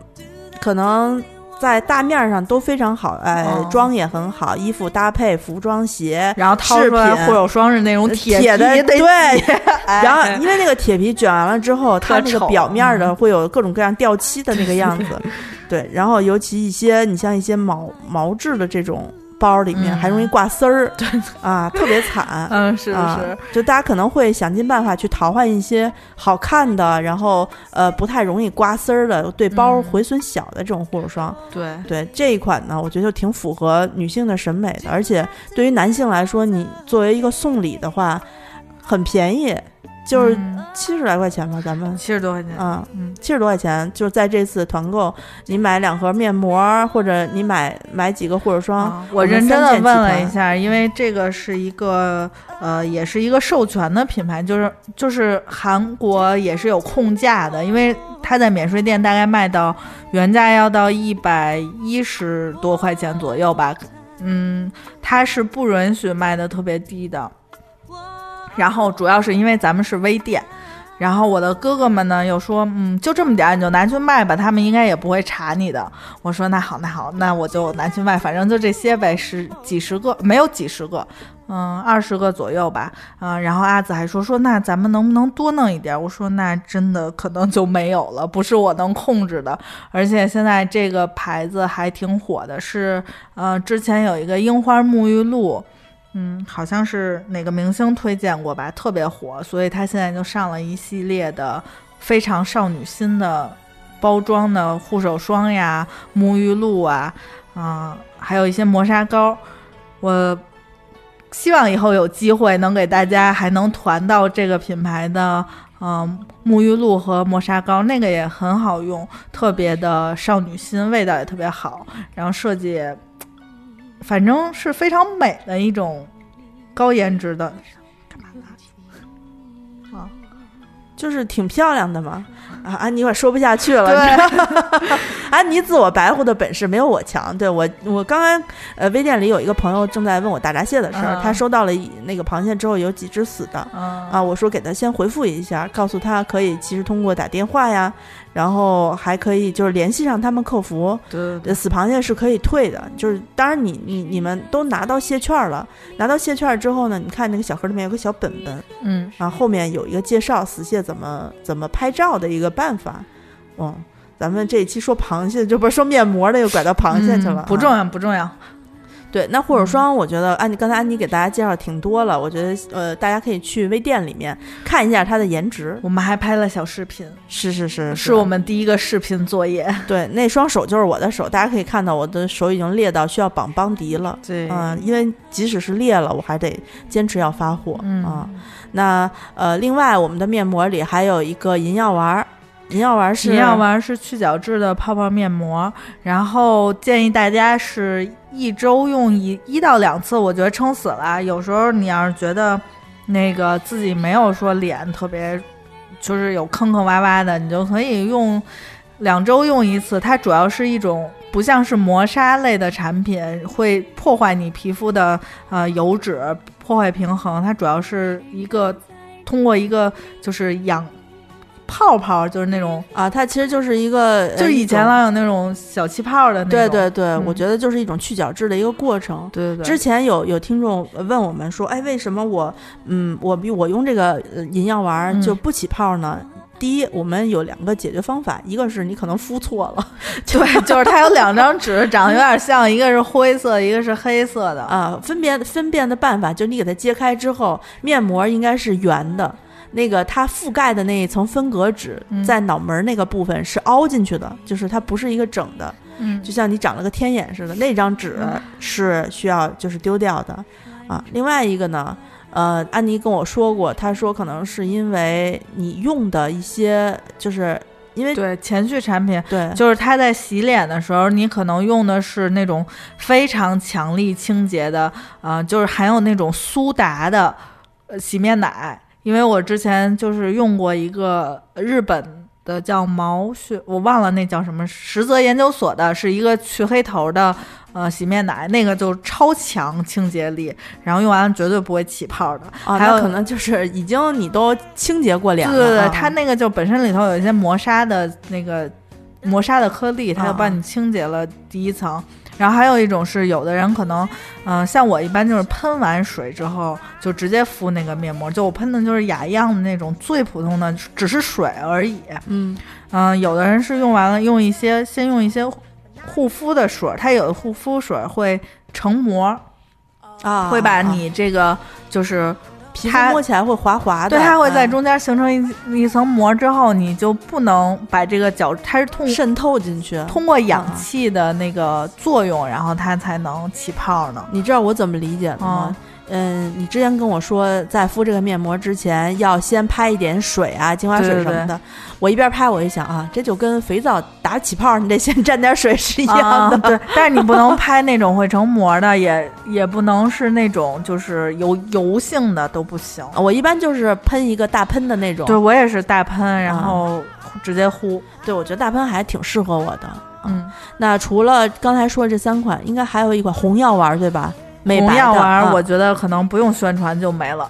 Speaker 1: 可能在大面上都非常好，哎，妆也很好，衣服搭配、服装、鞋，
Speaker 3: 然后掏出来护手霜是那种
Speaker 1: 铁
Speaker 3: 的，
Speaker 1: 对，然后因为那个铁皮卷完了之后，它那个表面的会有各种各样掉漆的那个样子。对，然后尤其一些你像一些毛毛质的这种包里面还容易挂丝儿，
Speaker 3: 对
Speaker 1: 啊，特别惨。
Speaker 3: 嗯，是是，
Speaker 1: 就大家可能会想尽办法去淘换一些好看的，然后呃不太容易刮丝儿的，对包毁损小的这种护手霜。
Speaker 3: 对
Speaker 1: 对，这一款呢，我觉得就挺符合女性的审美的，而且对于男性来说，你作为一个送礼的话，很便宜。就是七十来块钱吧，咱们。
Speaker 3: 七十多块钱，
Speaker 1: 嗯。嗯，七十多块钱，就是在这次团购，你买两盒面膜，或者你买买几个护手霜，
Speaker 3: 我认真的问了一下，因为这个是一个呃，也是一个授权的品牌，就是就是韩国也是有控价的，因为它在免税店大概卖到原价要到一百一十多块钱左右吧，嗯，它是不允许卖的特别低的。然后主要是因为咱们是微店，然后我的哥哥们呢又说，嗯，就这么点儿，你就拿去卖吧，他们应该也不会查你的。我说那好，那好，那我就拿去卖，反正就这些呗，十几十个，没有几十个，嗯，二十个左右吧，嗯。然后阿紫还说说，那咱们能不能多弄一点？我说那真的可能就没有了，不是我能控制的。而且现在这个牌子还挺火的，是，呃，之前有一个樱花沐浴露。嗯，好像是哪个明星推荐过吧，特别火，所以他现在就上了一系列的非常少女心的包装的护手霜呀、沐浴露啊，嗯，还有一些磨砂膏。我希望以后有机会能给大家还能团到这个品牌的嗯沐浴露和磨砂膏，那个也很好用，特别的少女心，味道也特别好，然后设计。反正是非常美的一种高颜值的，干嘛
Speaker 1: 呢？啊，就是挺漂亮的嘛。啊，安妮，我说不下去了。
Speaker 3: 对，
Speaker 1: 安妮自我白活的本事没有我强。对我，我刚刚呃，微店里有一个朋友正在问我大闸蟹的事儿，他收到了那个螃蟹之后有几只死的。啊，我说给他先回复一下，告诉他可以其实通过打电话呀。然后还可以就是联系上他们客服，
Speaker 3: 对，
Speaker 1: 死螃蟹是可以退的。就是当然你你你们都拿到蟹券了，拿到蟹券之后呢，你看那个小盒里面有个小本本，
Speaker 3: 嗯，
Speaker 1: 然后后面有一个介绍死蟹怎么怎么拍照的一个办法。哦，咱们这一期说螃蟹就不是说面膜的，又拐到螃蟹去了，
Speaker 3: 不重要不重要。
Speaker 1: 对，那护手霜，我觉得安妮刚才安妮给大家介绍挺多了，我觉得呃，大家可以去微店里面看一下它的颜值。
Speaker 3: 我们还拍了小视频，
Speaker 1: 是是是，
Speaker 3: 是我们第一个视频作业。
Speaker 1: 对，那双手就是我的手，大家可以看到我的手已经裂到需要绑邦迪了。
Speaker 3: 对，
Speaker 1: 嗯，因为即使是裂了，我还得坚持要发货啊。那呃，另外我们的面膜里还有一个银药丸。银药丸是
Speaker 3: 银药丸是去角质的泡泡面膜，然后建议大家是一周用一一到两次，我觉得撑死了。有时候你要是觉得那个自己没有说脸特别，就是有坑坑洼洼的，你就可以用两周用一次。它主要是一种不像是磨砂类的产品，会破坏你皮肤的呃油脂，破坏平衡。它主要是一个通过一个就是养。泡泡就是那种
Speaker 1: 啊，它其实就是一个，
Speaker 3: 就是以前老有那种小气泡的那种。
Speaker 1: 对对对，我觉得就是一种去角质的一个过程。
Speaker 3: 对对。
Speaker 1: 之前有有听众问我们说，哎，为什么我嗯我我用这个银药丸就不起泡呢？第一，我们有两个解决方法，一个是你可能敷错了，
Speaker 3: 对，就是它有两张纸长得有点像，一个是灰色，一个是黑色的
Speaker 1: 啊。分辨分辨的办法就是你给它揭开之后，面膜应该是圆的。那个它覆盖的那一层分隔纸，在脑门那个部分是凹进去的，就是它不是一个整的，
Speaker 3: 嗯，
Speaker 1: 就像你长了个天眼似的。那张纸是需要就是丢掉的，啊，另外一个呢，呃，安妮跟我说过，她说可能是因为你用的一些，就是因为
Speaker 3: 对前序产品，
Speaker 1: 对，
Speaker 3: 就是它在洗脸的时候，你可能用的是那种非常强力清洁的，呃，就是含有那种苏打的洗面奶。因为我之前就是用过一个日本的叫毛血，我忘了那叫什么，实则研究所的，是一个去黑头的呃洗面奶，那个就超强清洁力，然后用完了绝对不会起泡的。还有
Speaker 1: 可能就是已经你都清洁过脸了，
Speaker 3: 对对对，它那个就本身里头有一些磨砂的那个磨砂的颗粒，它就帮你清洁了第一层。然后还有一种是，有的人可能，嗯，像我一般就是喷完水之后就直接敷那个面膜，就我喷的就是雅漾的那种最普通的，只是水而已。
Speaker 1: 嗯
Speaker 3: 嗯，有的人是用完了用一些，先用一些护肤的水，它有的护肤水会成膜，
Speaker 1: 啊，
Speaker 3: 会把你这个就是。
Speaker 1: 皮肤摸起来会滑滑的，
Speaker 3: 对，它会在中间形成一一层膜之后，你就不能把这个角，它是通
Speaker 1: 渗透进去，
Speaker 3: 通过氧气的那个作用，然后它才能起泡呢。
Speaker 1: 你知道我怎么理解的吗？嗯，你之前跟我说，在敷这个面膜之前要先拍一点水啊，精华水什么的。我一边拍，我一想啊，这就跟肥皂打起泡，你得先沾点水是一样的。
Speaker 3: 对，但是你不能拍那种会成膜的，也也不能是那种就是有油性的都不行。
Speaker 1: 我一般就是喷一个大喷的那种。
Speaker 3: 对我也是大喷，然后直接敷。
Speaker 1: 对，我觉得大喷还挺适合我的。
Speaker 3: 嗯，
Speaker 1: 那除了刚才说的这三款，应该还有一款红药丸，对吧？美白
Speaker 3: 药丸，
Speaker 1: 嗯
Speaker 3: 我觉得可能不用宣传就没了。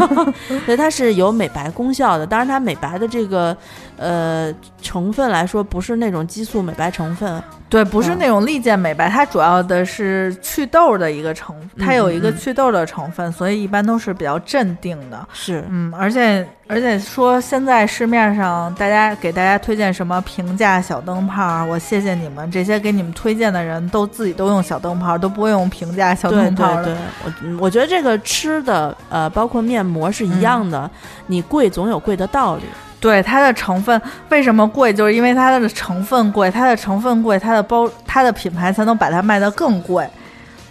Speaker 1: 对，它是有美白功效的。当然，它美白的这个呃成分来说，不是那种激素美白成分。
Speaker 3: 对，不是
Speaker 1: 嗯
Speaker 3: 那种利剑美白，它主要的是祛痘的一个成，它有一个祛痘的成分，所以一般都是比较镇定的。
Speaker 1: 是，
Speaker 3: 嗯，而且而且说现在市面上大家给大家推荐什么平价小灯泡，我谢谢你们，这些给你们推荐的人都自己都用小灯泡，都不会用平价小灯泡的。
Speaker 1: 对对，我嗯我觉得这个吃的呃，包括面膜是一样的，你贵总有贵的道理。
Speaker 3: 对它的成分为什么贵，就是因为它的成分贵，它的成分贵，它的包它的品牌才能把它卖得更贵。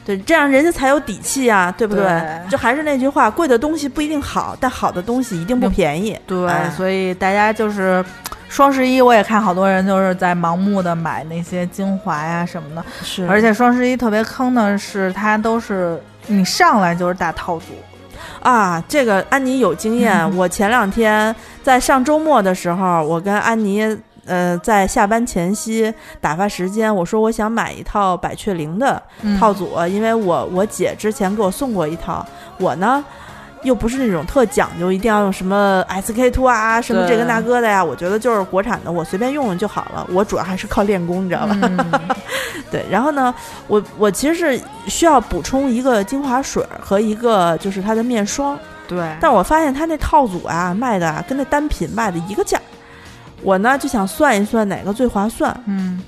Speaker 1: 对，这样人家才有底气啊，对不对？
Speaker 3: 对
Speaker 1: 就还是那句话，贵的东西不一定好，但好的东西一定不便宜。
Speaker 3: 对，
Speaker 1: 哎
Speaker 3: 所以大家就是双十一，我也看好多人就是在盲目的买那些精华呀什么的，
Speaker 1: 是，
Speaker 3: 而且双十一特别坑的是，它都是你上来就是大套组。
Speaker 1: 啊，这个安妮有经验。我前两天在上周末的时候，我跟安妮呃在下班前夕打发时间，我说我想买一套百雀羚的
Speaker 3: 嗯
Speaker 1: 套组，因为我我姐之前给我送过一套，我呢。又不是那种特讲究，一定要用什么 SK two 啊，什么这个那个的呀。我觉得就是国产的，我随便用用就好了。我主要还是靠练功，你知道吧？
Speaker 3: 嗯
Speaker 1: 对，然后呢，我我其实是需要补充一个精华水和一个就是它的面霜，
Speaker 3: 对，
Speaker 1: 但我发现它那套组啊卖的啊跟那单品卖的一个价儿，我呢就想算一算哪个最划算，
Speaker 3: 嗯，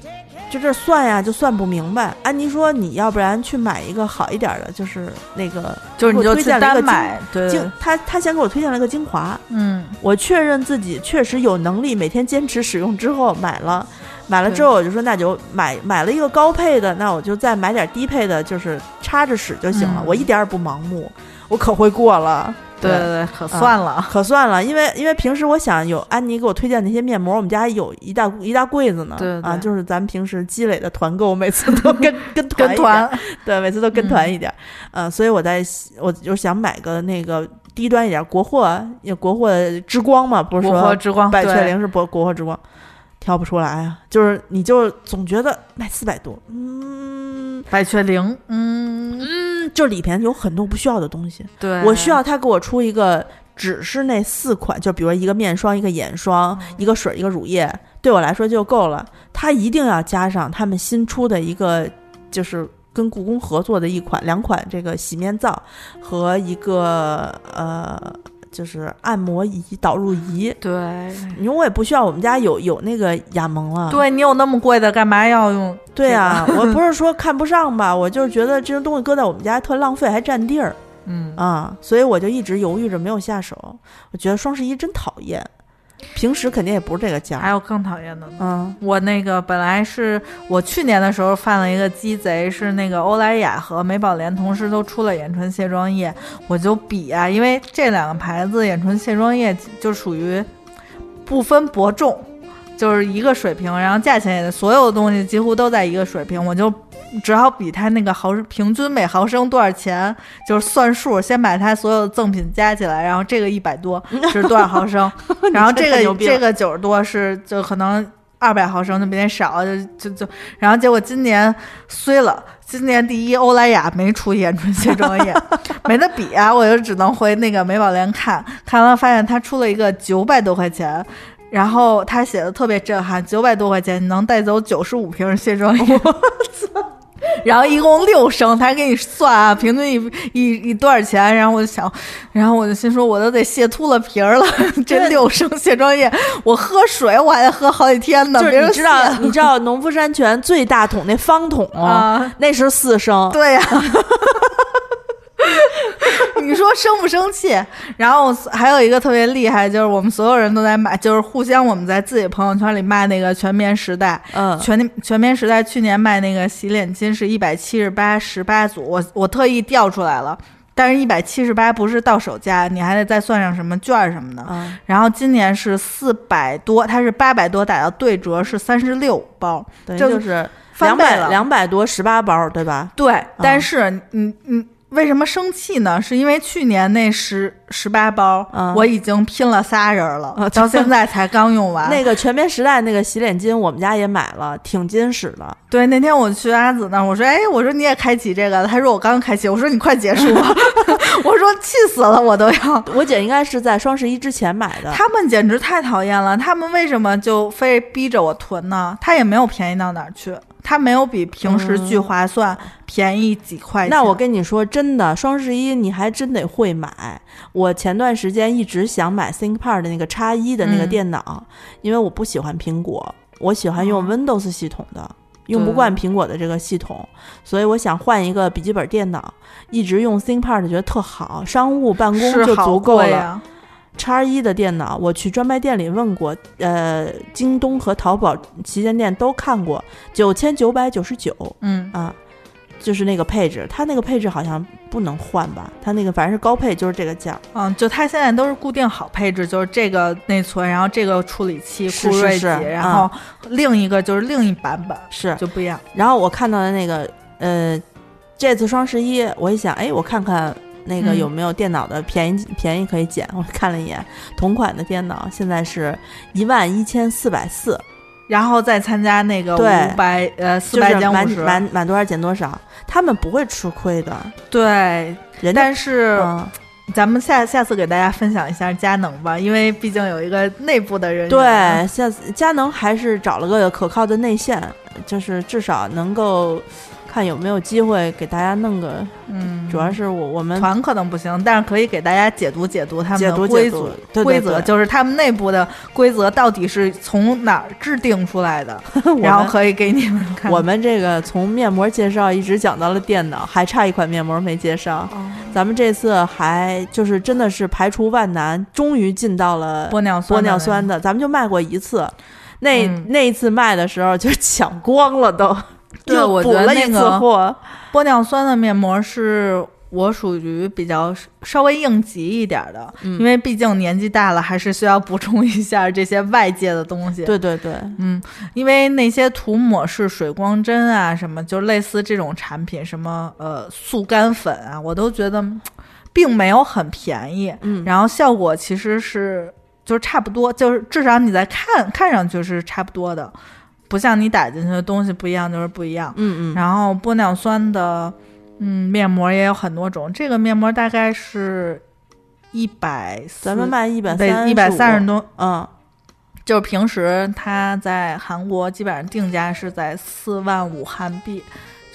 Speaker 1: 就这算呀就算不明白。安妮说你要不然去买一个好一点的，就是那个
Speaker 3: 就是你就
Speaker 1: 推荐了一个
Speaker 3: 单买，对，
Speaker 1: 精，他他先给我推荐了个精华，
Speaker 3: 嗯，
Speaker 1: 我确认自己确实有能力，每天坚持使用之后买了，买了之后我就说那就买买了一个高配的，那我就再买点低配的，就是插着使就行了。
Speaker 3: 嗯
Speaker 1: 我一点儿也不盲目，我可会过了。
Speaker 3: 对对对，可算了，
Speaker 1: 可算了，因为因为平时我想有安妮给我推荐那些面膜，我们家有一大一大柜子呢。
Speaker 3: 对对。
Speaker 1: 啊，就是咱们平时积累的团购，每次都跟 跟团
Speaker 3: 跟团，
Speaker 1: 对，每次都跟团一点儿，嗯、所以我在我就想买个那个低端一点儿，国货也国货之光嘛，不是
Speaker 3: 国
Speaker 1: 说
Speaker 3: 货之光，
Speaker 1: 百雀
Speaker 3: 对。
Speaker 1: 羚是国国货之光，挑不出来啊，就是你就总觉得卖四百多，嗯。
Speaker 3: 百雀羚，嗯，
Speaker 1: 嗯，就里边有很多不需要的东西，
Speaker 3: 对，
Speaker 1: 我需要他给我出一个。只是那四款，就比如一个面霜、一个眼霜、一个水、一个乳液，对我来说就够了。他一定要加上他们新出的一个，就是跟故宫合作的一款、两款这个洗面皂和一个呃，就是按摩仪、导入仪。
Speaker 3: 对，
Speaker 1: 因为我也不需要，我们家有有那个雅萌了。
Speaker 3: 对你有那么贵的，干嘛要用？
Speaker 1: 对啊，我不是说看不上吧，我就是觉得这些东西搁在我们家特浪费，还占地儿
Speaker 3: 嗯，
Speaker 1: 啊，所以我就一直犹豫着没有下手。我觉得双十一真讨厌，平时肯定也不是这个价。
Speaker 3: 还有更讨厌的呢。
Speaker 1: 嗯
Speaker 3: 我那个本来是我去年的时候犯了一个鸡贼，是那个欧莱雅和美宝莲同时都出了眼唇卸妆液，我就比啊，因为这两个牌子眼唇卸妆液就属于不分伯仲，就是一个水平，然后价钱也所有的东西几乎都在一个水平，我就只好比它那个毫平均每毫升多少钱，就是算数，先把它所有的赠品加起来，然后这个一百多 是多少毫升，然后这个这个九十多是就可能二百毫升就比那少，就就就，然后结果今年衰了，今年第一欧莱雅没出眼唇卸妆液，没得比啊，我就只能回那个美宝莲看，看完发现它出了一个九百多块钱。然后他写的特别震撼，九百多块钱你能带走九十五瓶卸妆液，然后一共六升，他还给你算啊，平均一一一多少钱？然后我就想，然后我就心说，我都得卸秃了皮儿了，这六升卸妆液，我喝水我还得喝好几天呢。
Speaker 1: 你知道，你知道农夫山泉最大桶那方桶
Speaker 3: 啊，
Speaker 1: 那是四升，
Speaker 3: 对呀、你说生不生气？然后还有一个特别厉害，就是我们所有人都在买，就是互相我们在自己朋友圈里卖那个全棉时代，
Speaker 1: 嗯，
Speaker 3: 全全棉时代去年卖那个洗脸巾是一百七十八十八组，我我特意调出来了，但是一百七十八不是到手价，你还得再算上什么券儿什么的。
Speaker 1: 嗯
Speaker 3: 然后今年是四百多，它是八百多打到对折是三十六包，
Speaker 1: 等于
Speaker 3: 就
Speaker 1: 就是两百
Speaker 3: 了
Speaker 1: 两百多十八包，对吧？
Speaker 3: 对，但是你你为什么生气呢？是因为去年那十十八包，
Speaker 1: 嗯
Speaker 3: 我已经拼了仨人了，
Speaker 1: 啊
Speaker 3: 到现在才刚用完。
Speaker 1: 那个全棉时代那个洗脸巾，我们家也买了，挺金使的。
Speaker 3: 对，那天我去阿紫那儿，我说：“哎，我说你也开启这个了？”他说：“我刚开启。”我说：“你快结束吧。” 我说：“气死了，我都要。”
Speaker 1: 我姐应该是在双十一之前买的。
Speaker 3: 他们简直太讨厌了，他们为什么就非逼着我囤呢？他也没有便宜到哪儿去，他没有比平时巨划算、便宜几块钱。
Speaker 1: 那我跟你说，真的，双十一你还真得会买。我前段时间一直想买 ThinkPad 的那个叉一的那个
Speaker 3: 嗯
Speaker 1: 电脑，因为我不喜欢苹果，我喜欢用
Speaker 3: 哦
Speaker 1: Windows 系统的。用不惯苹果的这个系统，所以我想换一个笔记本电脑，一直用 ThinkPad 觉得特好，商务办公就足够了。叉一的电脑，我去专卖店里问过，呃，京东和淘宝旗舰店都看过，九千九百九十九
Speaker 3: 嗯，
Speaker 1: 啊，就是那个配置，它那个配置好像不能换吧？它那个反正是高配，就是这个价。
Speaker 3: 嗯，就它现在都是固定好配置，就是这个内存，然后这个处理器酷睿级，
Speaker 1: 是是
Speaker 3: 然后另一个就是另一版本，
Speaker 1: 是，
Speaker 3: 就不一样。
Speaker 1: 然后我看到的那个，呃，这次双十一，我一想，哎，我看看那个
Speaker 3: 嗯
Speaker 1: 有没有电脑的便宜、便宜可以捡。我看了一眼，同款的电脑现在是一万一千四百四，
Speaker 3: 然后再参加那个五百呃四百减五十，
Speaker 1: 满满多少减多少，他们不会吃亏的。
Speaker 3: 对。
Speaker 1: 人
Speaker 3: 但是、
Speaker 1: 嗯，
Speaker 3: 咱们下下次给大家分享一下佳能吧，因为毕竟有一个内部的人员。
Speaker 1: 对，下次佳能还是找了个可靠的内线，就是至少能够看有没有机会给大家弄个。
Speaker 3: 嗯，
Speaker 1: 主要是我我们
Speaker 3: 团可能不行，但是可以给大家解读解读他们的规则规则就是他们内部的规则到底是从哪儿制定出来的，然后可以给你们看。
Speaker 1: 我们这个从面膜介绍一直讲到了电脑，还差一款面膜没介绍。
Speaker 3: 哦
Speaker 1: 咱们这次还就是真的是排除万难，终于进到了
Speaker 3: 玻尿酸
Speaker 1: 玻尿酸的，咱们就卖过一次。那、
Speaker 3: 嗯
Speaker 1: 那一次卖的时候就抢光了都，又
Speaker 3: 对我觉得
Speaker 1: 补了一次
Speaker 3: 那个
Speaker 1: 货。
Speaker 3: 玻尿酸的面膜是我属于比较稍微应急一点的，
Speaker 1: 嗯
Speaker 3: 因为毕竟年纪大了，还是需要补充一下这些外界的东西。
Speaker 1: 对对对，
Speaker 3: 嗯，因为那些涂抹式水光针啊，什么就类似这种产品，什么呃速干粉啊，我都觉得嗯并没有很便宜，
Speaker 1: 嗯，
Speaker 3: 然后效果其实是就是差不多，就是至少你在看看上去是差不多的，不像你打进去的东西不一样就是不一样。
Speaker 1: 嗯嗯，
Speaker 3: 然后玻尿酸的嗯面膜也有很多种，这个面膜大概是一百，
Speaker 1: 咱们卖一百三
Speaker 3: 一百三十多，
Speaker 1: 嗯，
Speaker 3: 就是平时它在韩国基本上定价是在四万五韩币，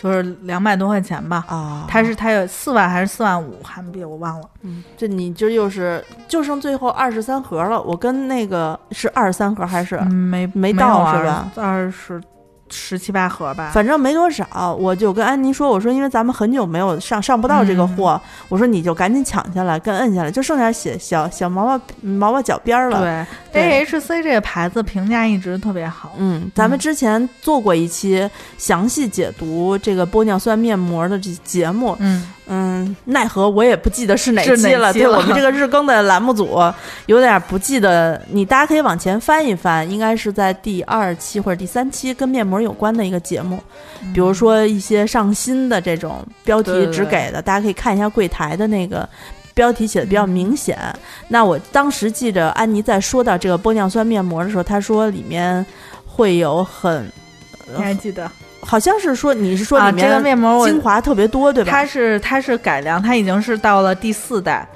Speaker 3: 就是两百多块钱吧。
Speaker 1: 啊，
Speaker 3: 它是它有四万还是四万五韩币，我忘了。
Speaker 1: 嗯，这你这又是就剩最后二十三盒了。我跟那个是二十三盒还是？
Speaker 3: 嗯没
Speaker 1: 没到是吧？
Speaker 3: 二十十七八盒吧。
Speaker 1: 反正没多少，我就跟安妮说，我说因为咱们很久没有上上不到这个货，我说你就赶紧抢下来，跟摁下来，就剩下写小小毛毛毛毛脚边儿了。
Speaker 3: 对
Speaker 1: 对
Speaker 3: ，AHC 这个牌子评价一直特别好。
Speaker 1: 嗯，咱们之前做过一期详细解读这个玻尿酸面膜的这节目，
Speaker 3: 嗯，
Speaker 1: 嗯，奈何我也不记得是哪期了。对我们这个日更的栏目组有点不记得，你大家可以往前翻一翻，应该是在第二期或者第三期跟面膜有关的一个节目，比如说一些上新的这种标题只给的，大家可以看一下柜台的那个。标题写的比较明显，那我当时记着安妮在说到这个玻尿酸面膜的时候，她说里面会有很，
Speaker 3: 你还记得
Speaker 1: 好像是说你是说
Speaker 3: 啊？
Speaker 1: 里
Speaker 3: 这个面膜
Speaker 1: 精华特别多，对吧？
Speaker 3: 它是它是改良，它已经是到了第四代。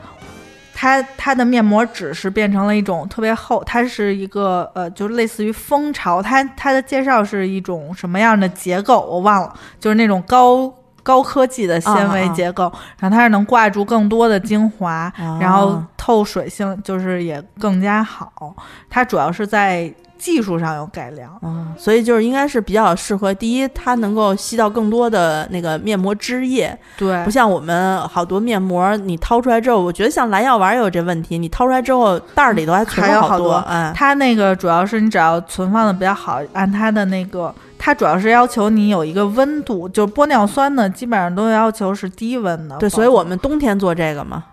Speaker 3: 它它的面膜纸是变成了一种特别厚，它是一个呃，就类似于蜂巢。它它的介绍是一种什么样的结构我忘了，就是那种高高科技的纤维结构，然后它是能挂住更多的精华，
Speaker 1: 啊
Speaker 3: 然后透水性就是也更加好。它主要是在技术上有改良。
Speaker 1: 嗯，所以就是应该是比较适合。第一，它能够吸到更多的那个面膜汁液，
Speaker 3: 对
Speaker 1: 不，像我们好多面膜，你掏出来之后，我觉得像蓝药丸也有这问题，你掏出来之后袋儿里头还存
Speaker 3: 好多
Speaker 1: 哎，
Speaker 3: 它那个主要是你只要存放的比较好，按它的那个，它主要是要求你有一个温度，就是玻尿酸呢，基本上都要求是低温的。
Speaker 1: 对，所以我们冬天做这个嘛，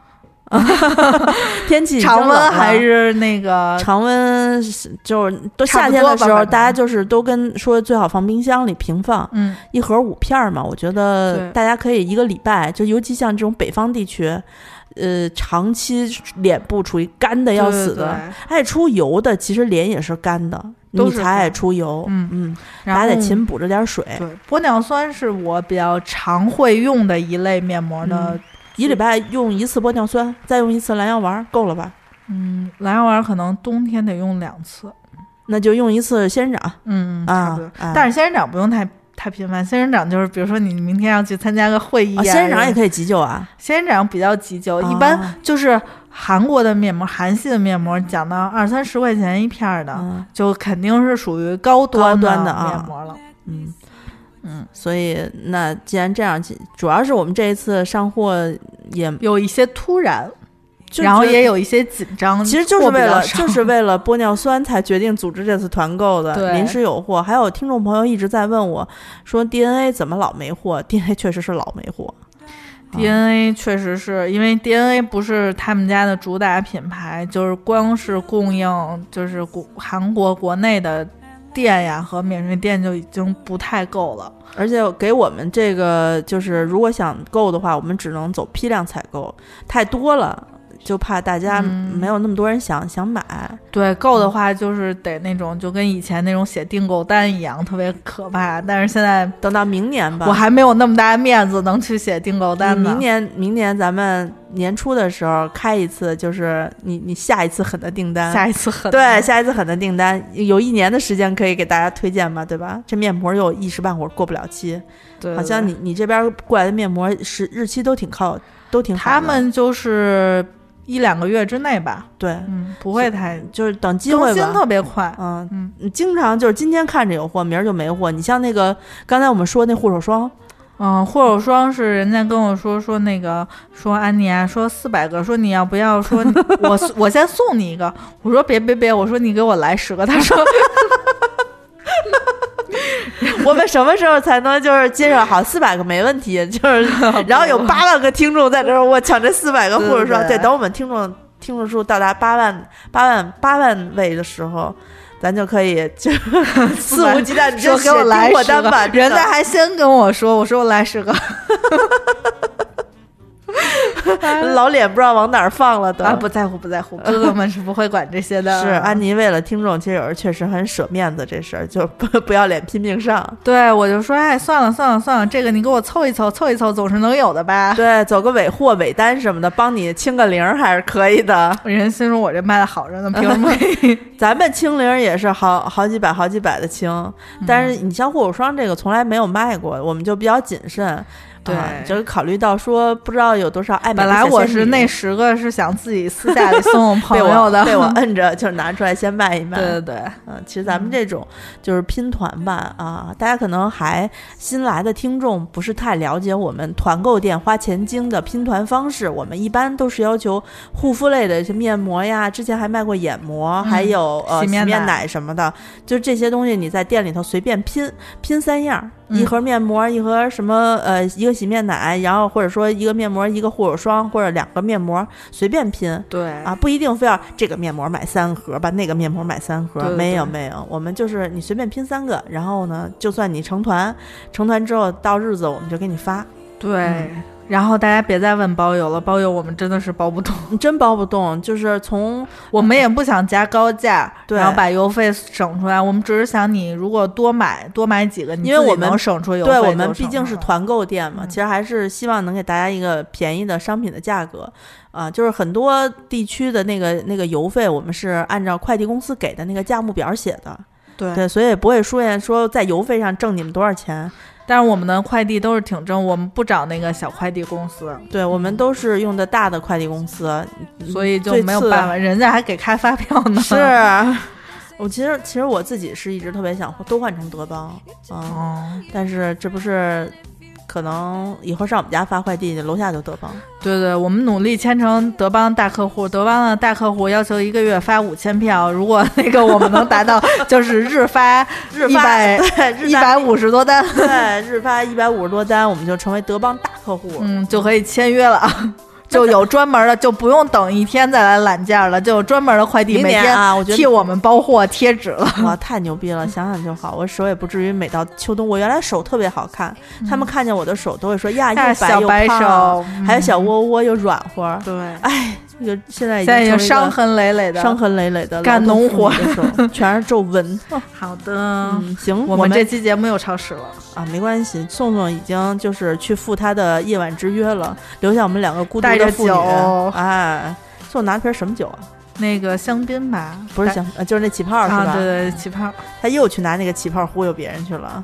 Speaker 1: 天气
Speaker 3: 常温还是那个
Speaker 1: 常温，就是都夏天的时候，大家就是都跟说最好放冰箱里平放，
Speaker 3: 嗯，
Speaker 1: 一盒五片嘛，我觉得大家可以一个礼拜，就尤其像这种北方地区，呃，长期脸部处于干的要死的，爱出油的，其实脸也是干的，你才爱出油，
Speaker 3: 嗯
Speaker 1: 嗯，大家得勤补着点水。
Speaker 3: 对，玻尿酸是我比较常会用的一类面膜的。
Speaker 1: 一礼拜用一次玻尿酸，再用一次蓝药丸，够了吧？
Speaker 3: 嗯，蓝药丸可能冬天得用两次，
Speaker 1: 那就用一次仙人掌。
Speaker 3: 嗯
Speaker 1: 啊，
Speaker 3: 但是仙人掌不用太太频繁。仙人掌就是，比如说你明天要去参加个会议，啊
Speaker 1: 仙人掌也可以急救啊。
Speaker 3: 仙人掌比较急救，一般就是韩国的面膜，韩系的面膜，讲到二三十块钱一片的，就肯定是属于高端
Speaker 1: 的
Speaker 3: 面膜了。
Speaker 1: 嗯。嗯，所以那既然这样，主要是我们这一次上货也
Speaker 3: 有一些突然，然后也有一些紧张，
Speaker 1: 其实就是为了就是为了玻尿酸才决定组织这次团购的，临时有货。还有听众朋友一直在问我，说 DNA 怎么老没货？DNA 确实是老没货，
Speaker 3: DNA 确实是因为 DNA 不是他们家的主打品牌，就是光是供应就是国韩国国内的。店呀和免税店就已经不太够了，
Speaker 1: 而且给我们这个就是如果想够的话，我们只能走批量采购，太多了。就怕大家没有那么多人想想买，
Speaker 3: 对，够的话就是得那种就跟以前那种写订购单一样，特别可怕。但是现在
Speaker 1: 等到明年吧，
Speaker 3: 我还没有那么大的面子能去写订购单
Speaker 1: 呢。明年，明年咱们年初的时候开一次，就是你你下一次狠的订单，
Speaker 3: 下一次狠
Speaker 1: 对，下一次狠的订单，有一年的时间可以给大家推荐吧，对吧？这面膜又一时半会儿过不了期，
Speaker 3: 对，
Speaker 1: 好像你你这边过来的面膜是日期都挺靠，都挺好。
Speaker 3: 他们就是。一两个月之内吧，
Speaker 1: 对，
Speaker 3: 嗯，不会太，
Speaker 1: 就是等机会
Speaker 3: 吧，特别快，
Speaker 1: 嗯嗯，经常就是今天看着有货，明儿就没货。你像那个刚才我们说那护手霜，
Speaker 3: 嗯，护手霜是人家跟我说说那个说安妮啊，说四百个，说你要不要？说我 我先送你一个，我说别别别，我说你给我来十个，他说。
Speaker 1: 我们什么时候才能就是介绍好四百个没问题？就是然后有八万个听众在这儿，我抢这四百个或者说。对，等我们听众听众数到达八万八万八万位的时候，咱就可以就 肆无忌惮你
Speaker 3: 就给我来
Speaker 1: 十个。
Speaker 3: 人家还先跟我说，我说我来十个。
Speaker 1: 老脸不知道往哪儿放了，都
Speaker 3: 啊不在乎不在乎，哥哥们是不会管这些的。
Speaker 1: 是安妮为了听众，其实有时候确实很舍面子，这事儿 就不不要脸拼命上。
Speaker 3: 对，我就说，哎，算了算了算了，这个你给我凑一凑，凑一凑总是能有的吧？
Speaker 1: 对，走个尾货尾单什么的，帮你清个零还是可以的。
Speaker 3: 人心说我这卖的好着呢，凭什么？
Speaker 1: 咱们清零也是好好几百好几百的清，但是你像护手霜这个从来没有卖过，我们就比较谨慎。
Speaker 3: 对，
Speaker 1: 就是考虑到说不知道有多少爱
Speaker 3: 本来我是那十个是想自己私下里送我 朋友的，
Speaker 1: 被我摁着就拿出来先卖一卖。
Speaker 3: 对对对，
Speaker 1: 嗯，其实咱们这种就是拼团吧，啊，大家可能还新来的听众不是太了解我们团购店花钱精的拼团方式。我们一般都是要求护肤类的，面膜呀，之前还卖过眼膜，还有呃洗面奶什么的，就这些东西你在店里头随便拼拼三样。一盒面膜，一盒什么呃，一个洗面奶，然后或者说一个面膜，一个护手霜，或者两个面膜，随便拼。
Speaker 3: 对
Speaker 1: 啊，不一定非要这个面膜买三盒吧，那个面膜买三盒，没有没有，我们就是你随便拼三个，然后呢，就算你成团，成团之后到日子我们就给你发。
Speaker 3: 对。然后大家别再问包邮了，包邮我们真的是包不动，
Speaker 1: 真包不动。就是从
Speaker 3: 我们也不想加高价，
Speaker 1: 对，
Speaker 3: 然后把邮费省出来。我们只是想你如果多买多买几个，
Speaker 1: 因为我们
Speaker 3: 省出邮费。
Speaker 1: 对我们毕竟是团购店嘛，其实还是希望能给大家一个便宜的商品的价格啊。就是很多地区的那个那个邮费，我们是按照快递公司给的那个价目表写的，
Speaker 3: 对
Speaker 1: 对，所以不会出现说在邮费上挣你们多少钱。
Speaker 3: 但是我们的快递都是挺正，我们不找那个小快递公司，
Speaker 1: 对我们都是用的大的快递公司，
Speaker 3: 所以就没有办法，人家还给开发票呢。
Speaker 1: 是，我其实其实我自己是一直特别想都换成德邦，嗯，但是这不是。可能以后上我们家发快递，楼下就德邦。
Speaker 3: 对对，我们努力签成德邦大客户。德邦的大客户要求一个月发五千票，如果那个我们能达到，就是日发
Speaker 1: 日
Speaker 3: 发 一百五十多单，
Speaker 1: 对，日发一百五十多单，我们就成为德邦大客户，
Speaker 3: 嗯，就可以签约了。就有专门的，就不用等一天再来揽件了，就有专门的快递每天
Speaker 1: 啊，我觉得
Speaker 3: 替我们包货贴纸了。
Speaker 1: 哇，太牛逼了！想想就好，我手也不至于每到秋冬，我原来手特别好看，他们看见我的手都会说呀，又
Speaker 3: 白又胖，
Speaker 1: 还有小窝窝又软和。
Speaker 3: 对，
Speaker 1: 哎。这个现在
Speaker 3: 已经伤痕累累的，
Speaker 1: 伤痕累累的
Speaker 3: 干农活
Speaker 1: 的时候，全是皱纹。
Speaker 3: 好的，
Speaker 1: 行，
Speaker 3: 我们这期节目又超时了
Speaker 1: 啊，没关系。宋宋已经就是去赴他的夜晚之约了，留下我们两个孤独的妇女。哎，宋拿瓶什么酒啊？
Speaker 3: 那个香槟吧？
Speaker 1: 不是香，就是那起泡是吧？
Speaker 3: 对对，起泡。
Speaker 1: 他又去拿那个起泡忽悠别人去了。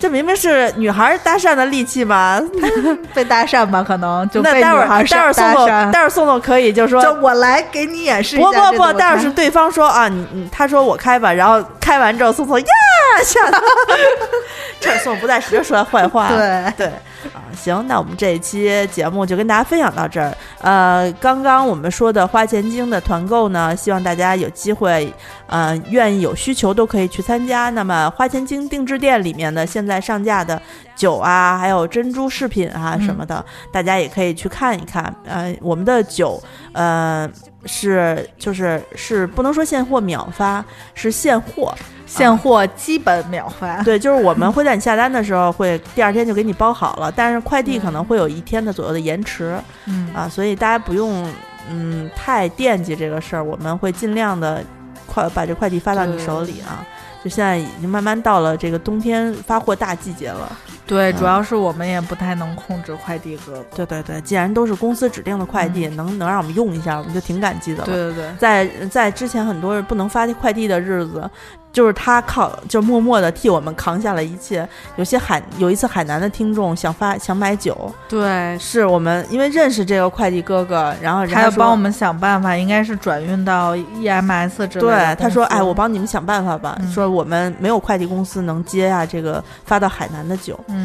Speaker 1: 这明明是女孩搭讪的利器嘛，
Speaker 3: 被搭讪吧，可能就
Speaker 1: 那待会儿待会儿宋宋待会儿宋宋可以就说，
Speaker 3: 就我来给你演示一下。
Speaker 1: 不不不，待会儿是对方说啊，你你他说我开吧，然后开完之后宋宋呀，吓得 这宋不在使劲说他坏话。
Speaker 3: 对
Speaker 1: 对啊，行，那我们这一期节目就跟大家分享到这儿。呃，刚刚我们说的花钱精的团购呢，希望大家有机会，呃，愿意有需求都可以去参加。那么花钱精定制店里面呢，现在。在上架的酒啊，还有珍珠饰品啊什么的，大家也可以去看一看。呃，我们的酒，呃，是就是是不能说现货秒发，是现货，
Speaker 3: 现货基本秒发。
Speaker 1: 对，就是我们会在你下单的时候，会第二天就给你包好了，但是快递可能会有一天的左右的延迟。
Speaker 3: 嗯
Speaker 1: 啊，所以大家不用嗯太惦记这个事儿，我们会尽量的快把这快递发到你手里啊。就现在已经慢慢到了这个冬天发货大季节了，
Speaker 3: 对，主要是我们也不太能控制快递哥。
Speaker 1: 对对对，既然都是公司指定的快递，能能让我们用一下，我们就挺感激的了。
Speaker 3: 对对对，
Speaker 1: 在在之前很多人不能发快递的日子。就是他靠，就默默的替我们扛下了一切。有些海有一次海南的听众想发想买酒，
Speaker 3: 对，
Speaker 1: 是我们因为认识这个快递哥哥，然后
Speaker 3: 还要帮我们想办法，应该是转运到 EMS 之类
Speaker 1: 的。对，他说：“哎，我帮你们想办法吧。”说我们没有快递公司能接啊，这个发到海南的酒。
Speaker 3: 嗯。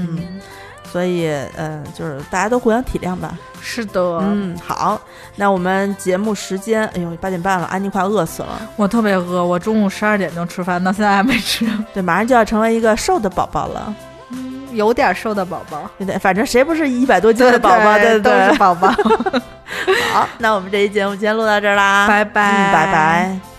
Speaker 1: 所以，嗯，就是大家都互相体谅吧。
Speaker 3: 是的，
Speaker 1: 嗯，好，那我们节目时间，哎呦，八点半了，安妮快饿死了。
Speaker 3: 我特别饿，我中午十二点钟吃饭，到现在还没吃。
Speaker 1: 对，马上就要成为一个瘦的宝宝了，
Speaker 3: 有点瘦的宝宝。
Speaker 1: 对，反正谁不是一百多斤的宝宝？对，
Speaker 3: 都是宝宝。
Speaker 1: 好，那我们这期节目今天录到这儿啦，
Speaker 3: 拜拜，嗯
Speaker 1: 拜拜。